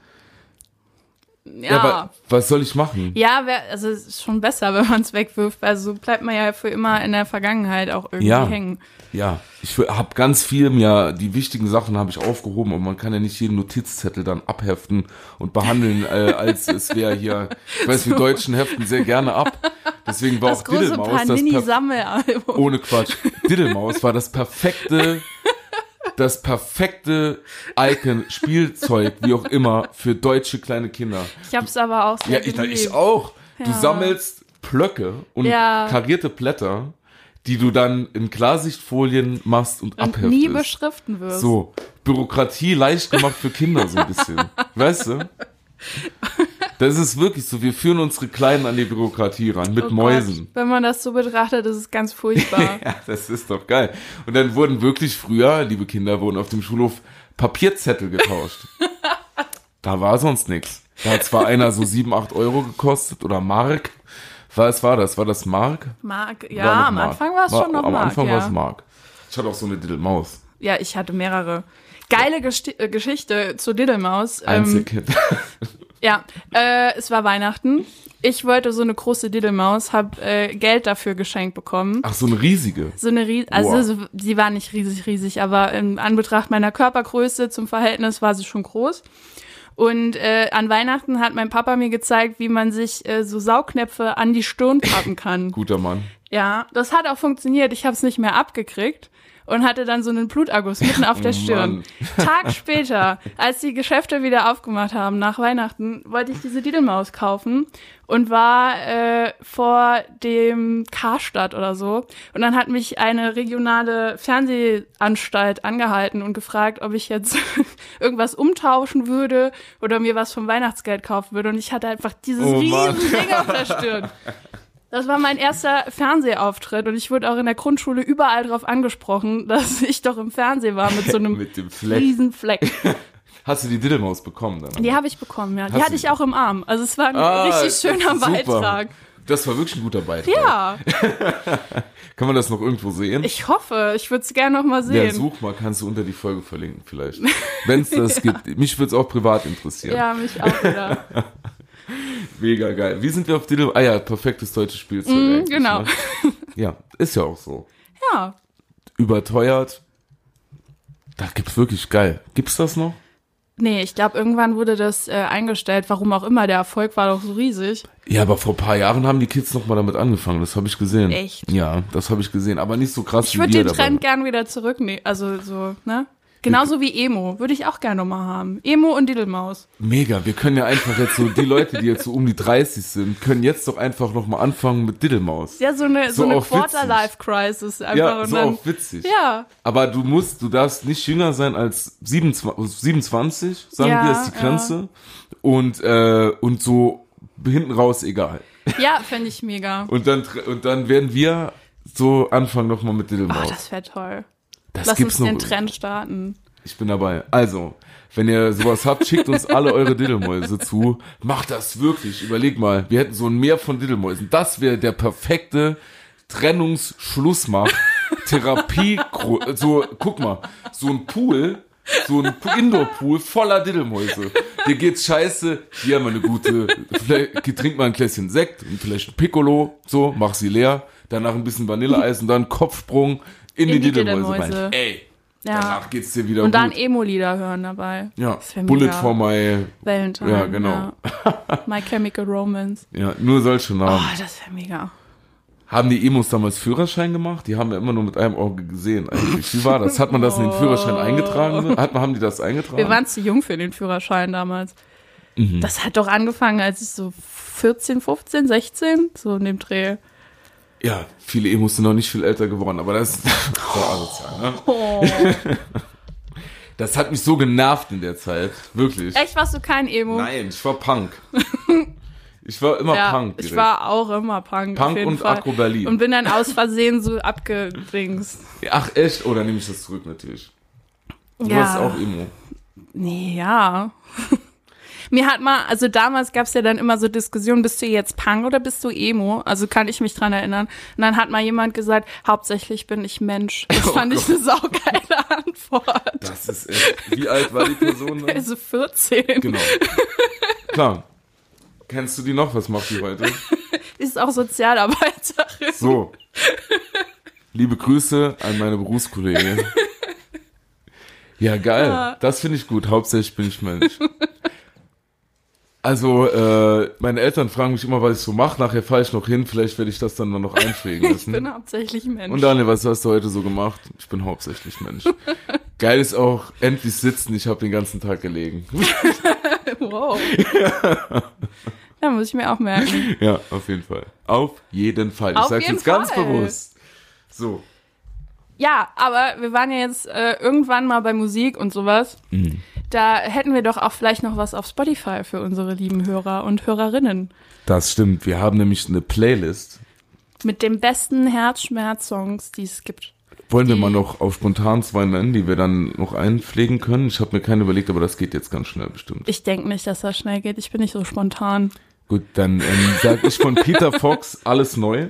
Ja. ja aber was soll ich machen? Ja, wär, also es ist schon besser, wenn man es wegwirft. Also bleibt man ja für immer in der Vergangenheit auch irgendwie ja. hängen. Ja, ich habe ganz viel mir, die wichtigen Sachen habe ich aufgehoben und man kann ja nicht jeden Notizzettel dann abheften und behandeln, äh, als es wäre hier, ich weiß, so. wir Deutschen heften sehr gerne ab. Deswegen war das auch Diddlemaus das ohne Quatsch. Diddlemaus war das perfekte das perfekte Icon, Spielzeug, wie auch immer, für deutsche kleine Kinder. Ich hab's aber auch sehr Ja, ich, ich auch. Ja. Du sammelst Plöcke und ja. karierte Blätter, die du dann in Klarsichtfolien machst und, und abheftest. nie beschriften wirst. So, Bürokratie leicht gemacht für Kinder so ein bisschen. weißt du? Das ist wirklich so. Wir führen unsere Kleinen an die Bürokratie ran mit oh Mäusen. Gott. Wenn man das so betrachtet, das ist ganz furchtbar. ja, das ist doch geil. Und dann wurden wirklich früher, liebe Kinder, wurden auf dem Schulhof Papierzettel getauscht. da war sonst nichts. Da hat zwar einer so sieben, acht Euro gekostet oder Mark. Was war das? War das Mark? Mark, ja, am Mark. Anfang war es schon noch am Mark. Am Anfang ja. war es Mark. Ich hatte auch so eine Diddle-Maus. Ja, ich hatte mehrere. Geile Gesti äh, Geschichte zu Diddlemaus. Ähm, Einzelkind. Ja, äh, es war Weihnachten. Ich wollte so eine große Diddlemaus, habe äh, Geld dafür geschenkt bekommen. Ach, so eine riesige. So eine riesige, also wow. so, sie war nicht riesig, riesig, aber in Anbetracht meiner Körpergröße zum Verhältnis war sie schon groß. Und äh, an Weihnachten hat mein Papa mir gezeigt, wie man sich äh, so Saugnäpfe an die Stirn pappen kann. Guter Mann. Ja, das hat auch funktioniert. Ich habe es nicht mehr abgekriegt und hatte dann so einen Bluterguss mitten auf der Oh Stirn. Tag später, als die Geschäfte wieder aufgemacht haben nach Weihnachten, wollte ich diese Didelmaus kaufen und war äh, vor dem Karstadt oder so. Und dann hat mich eine regionale Fernsehanstalt angehalten und gefragt, ob ich jetzt irgendwas umtauschen würde oder mir was vom Weihnachtsgeld kaufen würde. Und ich hatte einfach dieses Oh riesen Ding auf der Stirn. Das war mein erster Fernsehauftritt und ich wurde auch in der Grundschule überall darauf angesprochen, dass ich doch im Fernsehen war mit so einem Mit dem Fleck. riesen Fleck. Hast du die Diddlemaus bekommen dann? Die habe ich bekommen, ja. Die Hast hatte du ich die? auch im Arm. Also es war ein Ah, richtig schöner super. Beitrag. Das war wirklich ein guter Beitrag. Ja, Kann man das noch irgendwo sehen? ich hoffe. Ich würde es gerne noch mal ja, sehen. such mal, kannst du unter die Folge verlinken vielleicht. Wenn es das gibt. Mich würde es auch privat interessieren. Ja, mich auch wieder. Mega geil. Wie sind wir auf Diddle? Ah ja, perfektes deutsches Spielzeug. Eigentlich, genau. Ne? Ja, ist ja auch so. Ja. Überteuert. Da gibt's wirklich geil. Gibt's das noch? Nee, ich glaube, irgendwann wurde das äh, eingestellt. Warum auch immer. Der Erfolg war doch so riesig. Ja, aber vor ein paar Jahren haben die Kids noch mal damit angefangen. Das habe ich gesehen. Echt? Ja, das habe ich gesehen. Aber nicht so krass Ich wie würde wir den dabei. Trend gern wieder zurücknehmen. Also so, ne? Genauso wie Emo. Würde ich auch gerne mal haben. Emo und Diddlemaus. Mega, wir können ja einfach jetzt so, die Leute, die jetzt so um die 30 sind, können jetzt doch einfach noch mal anfangen mit Diddlemaus. Ja, so eine, so So eine. Quarter-Life-Crisis einfach. Ja, so dann, auch witzig. ja, Aber du musst, du darfst nicht jünger sein als 27, 27 sagen Ja, wir, ist die Grenze. Und, äh, und so hinten raus egal. ja, fände ich mega. Und dann, und dann werden wir so anfangen noch mal mit Oh, Diddlemaus. das wäre toll. Das Lass gibt's uns den noch. Trend starten. Ich bin dabei. Also, wenn ihr sowas habt, schickt uns alle eure Diddelmäuse zu. Macht das wirklich. Überleg mal, wir hätten so ein Meer von Diddelmäusen. Das wäre der perfekte Trennungsschlussmach. Therapie, so, guck mal, so ein Pool, so ein Indoor-Pool voller Diddelmäuse. Dir geht's scheiße, hier haben wir eine gute, vielleicht trink mal ein Gläschen Sekt und vielleicht ein Piccolo, so, mach sie leer, danach ein bisschen Vanilleeis und dann Kopfsprung in, die, die. Diddelmäuse. Ey, Ja. danach geht's dir wieder Und dann gut. Emo-Lieder hören dabei. Ja, Bullet for my, Valentine. Ja, genau. Ja. My Chemical Romance. ja, nur solche Oh, Namen. das wäre mega. Haben die Emos damals Führerschein gemacht? Die haben wir immer nur mit einem Auge gesehen eigentlich. Wie war das? Hat man das in den Führerschein eingetragen? Hat man, haben die das eingetragen? Wir waren zu jung für den Führerschein damals. Mhm. Das hat doch angefangen, als ich so 14, 15, 16, so in dem Dreh. Ja, viele Emos sind noch nicht viel älter geworden, aber das, das war asozial, ne? Oh. Das hat mich so genervt in der Zeit. Wirklich. Echt, warst du kein Emo? Nein, ich war Punk. Ich war immer ja, Punk. ich direkt. war auch immer Punk. Punk und Fall. Akro Berlin. Und bin dann aus Versehen so abgedingst. Ach echt? Oder nehme ich das zurück natürlich? Du Ja. warst auch Emo. Nee, ja. Mir hat mal, also damals gab's ja dann immer so Diskussionen, bist du jetzt Punk oder bist du Emo? Also kann ich mich dran erinnern. Und dann hat mal jemand gesagt, hauptsächlich bin ich Mensch. Das Oh fand ich eine saugeile Antwort. Das ist echt. Wie alt war die Person dann? Also 14. Genau. Klar. Kennst du die noch? Was macht die heute? Ist auch Sozialarbeiterin. So. Liebe Grüße an meine Berufskollegin. Ja, geil. Das finde ich gut. Hauptsächlich bin ich Mensch. Also, äh, meine Eltern fragen mich immer, was ich so mache. Nachher fahre ich noch hin. Vielleicht werde ich das dann noch einpflegen Ich lassen. bin hauptsächlich Mensch. Und Daniel, was hast du heute so gemacht? Ich bin hauptsächlich Mensch. Geil ist auch, endlich sitzen. Ich habe den ganzen Tag gelegen. wow. ja, muss ich mir auch merken. Ja, auf jeden Fall. Auf jeden Fall. Ich Auf sag's jeden jetzt ganz Fall. bewusst. So. Ja, aber wir waren ja jetzt äh, irgendwann mal bei Musik und sowas. Mhm. Da hätten wir doch auch vielleicht noch was auf Spotify für unsere lieben Hörer und Hörerinnen. Das stimmt. Wir haben nämlich eine Playlist. Mit den besten Herzschmerz-Songs, die es gibt. Wollen wir mal noch auf spontan zwei nennen, die wir dann noch einpflegen können? Ich habe mir keine überlegt, aber das geht jetzt ganz schnell bestimmt. Ich denke nicht, dass das schnell geht. Ich bin nicht so spontan. Gut, dann ähm, sag ich von Peter Fox alles neu.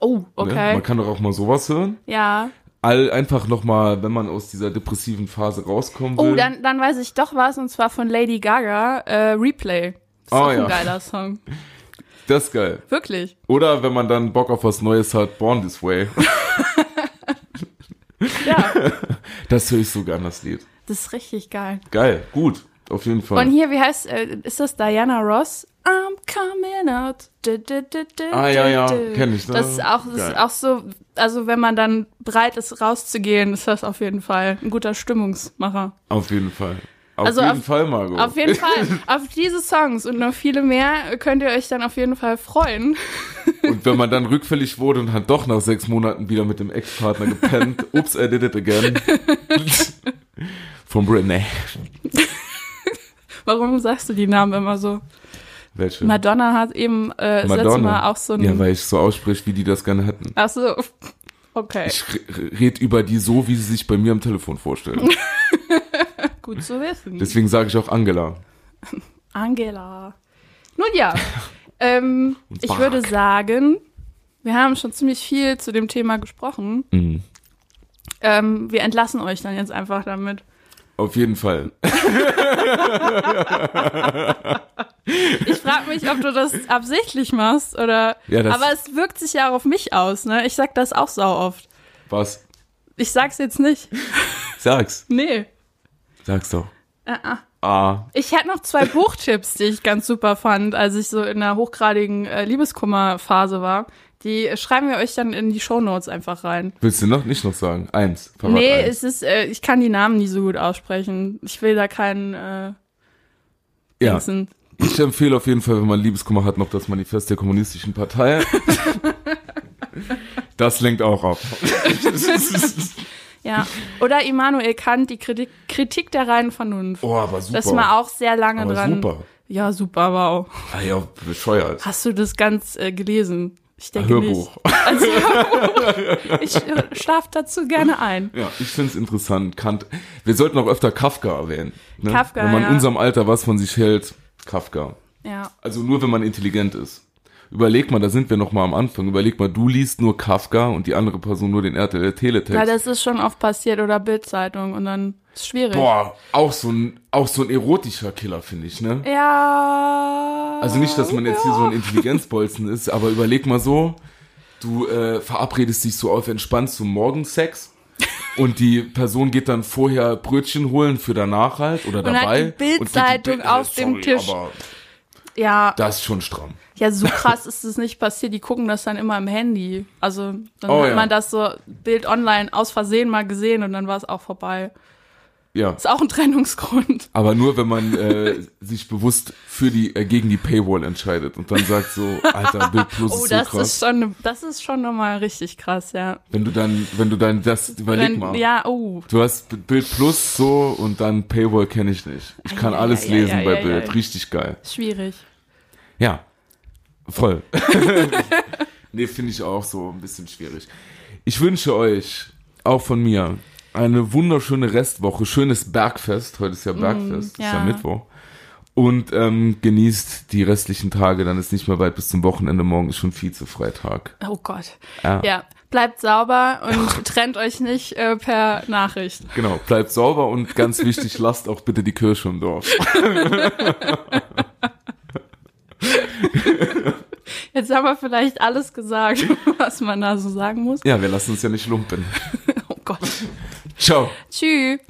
Oh, Ne? okay. Man kann doch auch mal sowas hören. Ja. All einfach noch mal, wenn man aus dieser depressiven Phase rauskommen will. Oh, dann, dann weiß ich doch was, und zwar von Lady Gaga, äh, Replay. Ist Oh, auch ja. ein geiler Song. das ist geil. Wirklich. Oder wenn man dann Bock auf was Neues hat, Born This Way. Ja, Das höre ich so gern, das Lied. das ist richtig geil. Geil, gut, auf jeden Fall. Und hier, wie heißt, äh, ist das Diana Ross? I'm coming out. Du, du, du, Ah, ja, ja, du. kenn ich, ne? Das ist auch, das ist auch so, also wenn man dann bereit ist, rauszugehen, ist das auf jeden Fall ein guter Stimmungsmacher. Auf jeden Fall. Auf Also jeden auf- Fall, Margot. Auf jeden Fall. auf diese Songs und noch viele mehr könnt ihr euch dann auf jeden Fall freuen. Und wenn man dann rückfällig wurde und hat doch nach sechs Monaten wieder mit dem Ex-Partner gepennt, ups, I did it again. Von Britney. Warum sagst du die Namen immer so? Welche? Madonna hat eben äh, letzte Mal auch so ein. Ja, weil ich so ausspreche, wie die das gerne hätten. Ach so. Okay, Ich re- red über die so, wie sie sich bei mir am Telefon vorstellen. gut zu wissen. Deswegen sage ich auch Angela. Angela. Nun ja, ähm, ich würde sagen, wir haben schon ziemlich viel zu dem Thema gesprochen. Mhm. Ähm, wir entlassen euch dann jetzt einfach damit. Auf jeden Fall. Ich frage mich, ob du das absichtlich machst oder. Ja, das- aber es wirkt sich ja auch auf mich aus, ne? Ich sag das auch sau oft. Was? Ich sag's jetzt nicht. Sag's. Nee. Sag's doch. Äh, äh. Ah. Ich hätte noch zwei Buchtipps, die ich ganz super fand, als ich so in einer hochgradigen äh, Liebeskummerphase war. Die schreiben wir euch dann in die Shownotes einfach rein. Willst du noch nicht noch sagen? Eins. Verrat nee, eins. es ist, äh, ich kann die Namen nie so gut aussprechen. Ich will da keinen äh, ja. Dingsen. Ich empfehle auf jeden Fall, wenn man Liebeskummer hat, noch das Manifest der Kommunistischen Partei. das lenkt auch ab. Ja. Oder Immanuel Kant, die Kritik, Kritik der reinen Vernunft. Oh, aber super. Das mal auch sehr lange aber dran. super. Ja, super, wow. Ah, ja, bescheuert. Hast du das ganz äh, gelesen? Ich denke Hörbuch. nicht. Also, ich äh, schlaf dazu gerne ein. Ja, ich find's interessant. Kant. Wir sollten auch öfter Kafka erwähnen. Ne? Kafka, Wenn man ja. in unserem Alter was von sich hält, Kafka. Ja. Also nur, wenn man intelligent ist. Überleg mal, da sind wir noch mal am Anfang. Überleg mal, du liest nur Kafka und die andere Person nur den RTL Teletext. Ja, das ist schon oft passiert oder Bildzeitung und dann ist schwierig. Boah, auch so ein, auch so ein erotischer Killer, finde ich, ne? Ja. Also nicht, dass man jetzt hier so ein Intelligenzbolzen ist, aber überleg mal so, du äh, verabredest dich so auf entspannt zum Morgensex und die Person geht dann vorher Brötchen holen für danach halt oder Und hat dabei. die Bildzeitung auf dem Tisch. Ja, das ist schon stramm. ja, so krass ist es nicht passiert. Die gucken das dann immer im Handy. Also dann Oh, hat ja. man das so Bild online aus Versehen mal gesehen und dann war es auch vorbei. Ja. Ist auch ein Trennungsgrund. Aber nur, wenn man äh, sich bewusst für die, äh, gegen die Paywall entscheidet und dann sagt so, Alter, Bild Plus Oh, ist so das krass. ist schon, das ist schon nochmal richtig krass, ja. wenn du dann, wenn du dann das, überleg Wenn- mal. Ja, oh. Du hast Bild Plus so und dann Paywall kenne ich nicht. Ich kann ei, alles ei, lesen ei, bei ei, Bild. Richtig geil. Schwierig. Ja, voll. nee, finde ich auch so ein bisschen schwierig. Ich wünsche euch, auch von mir, eine wunderschöne Restwoche, schönes Bergfest. Heute ist ja Bergfest, ist ja ja. Mittwoch. Und ähm, genießt die restlichen Tage, dann ist nicht mehr weit bis zum Wochenende. Morgen ist schon Vize-Freitag. Oh Gott. Ja. Ja, bleibt sauber und trennt euch nicht äh, per Nachricht. Genau, bleibt sauber und ganz wichtig, lasst auch bitte die Kirche im Dorf. Jetzt haben wir vielleicht alles gesagt, was man da so sagen muss. Ja, wir lassen uns ja nicht lumpen. Oh Gott. Ciao. Tschüss.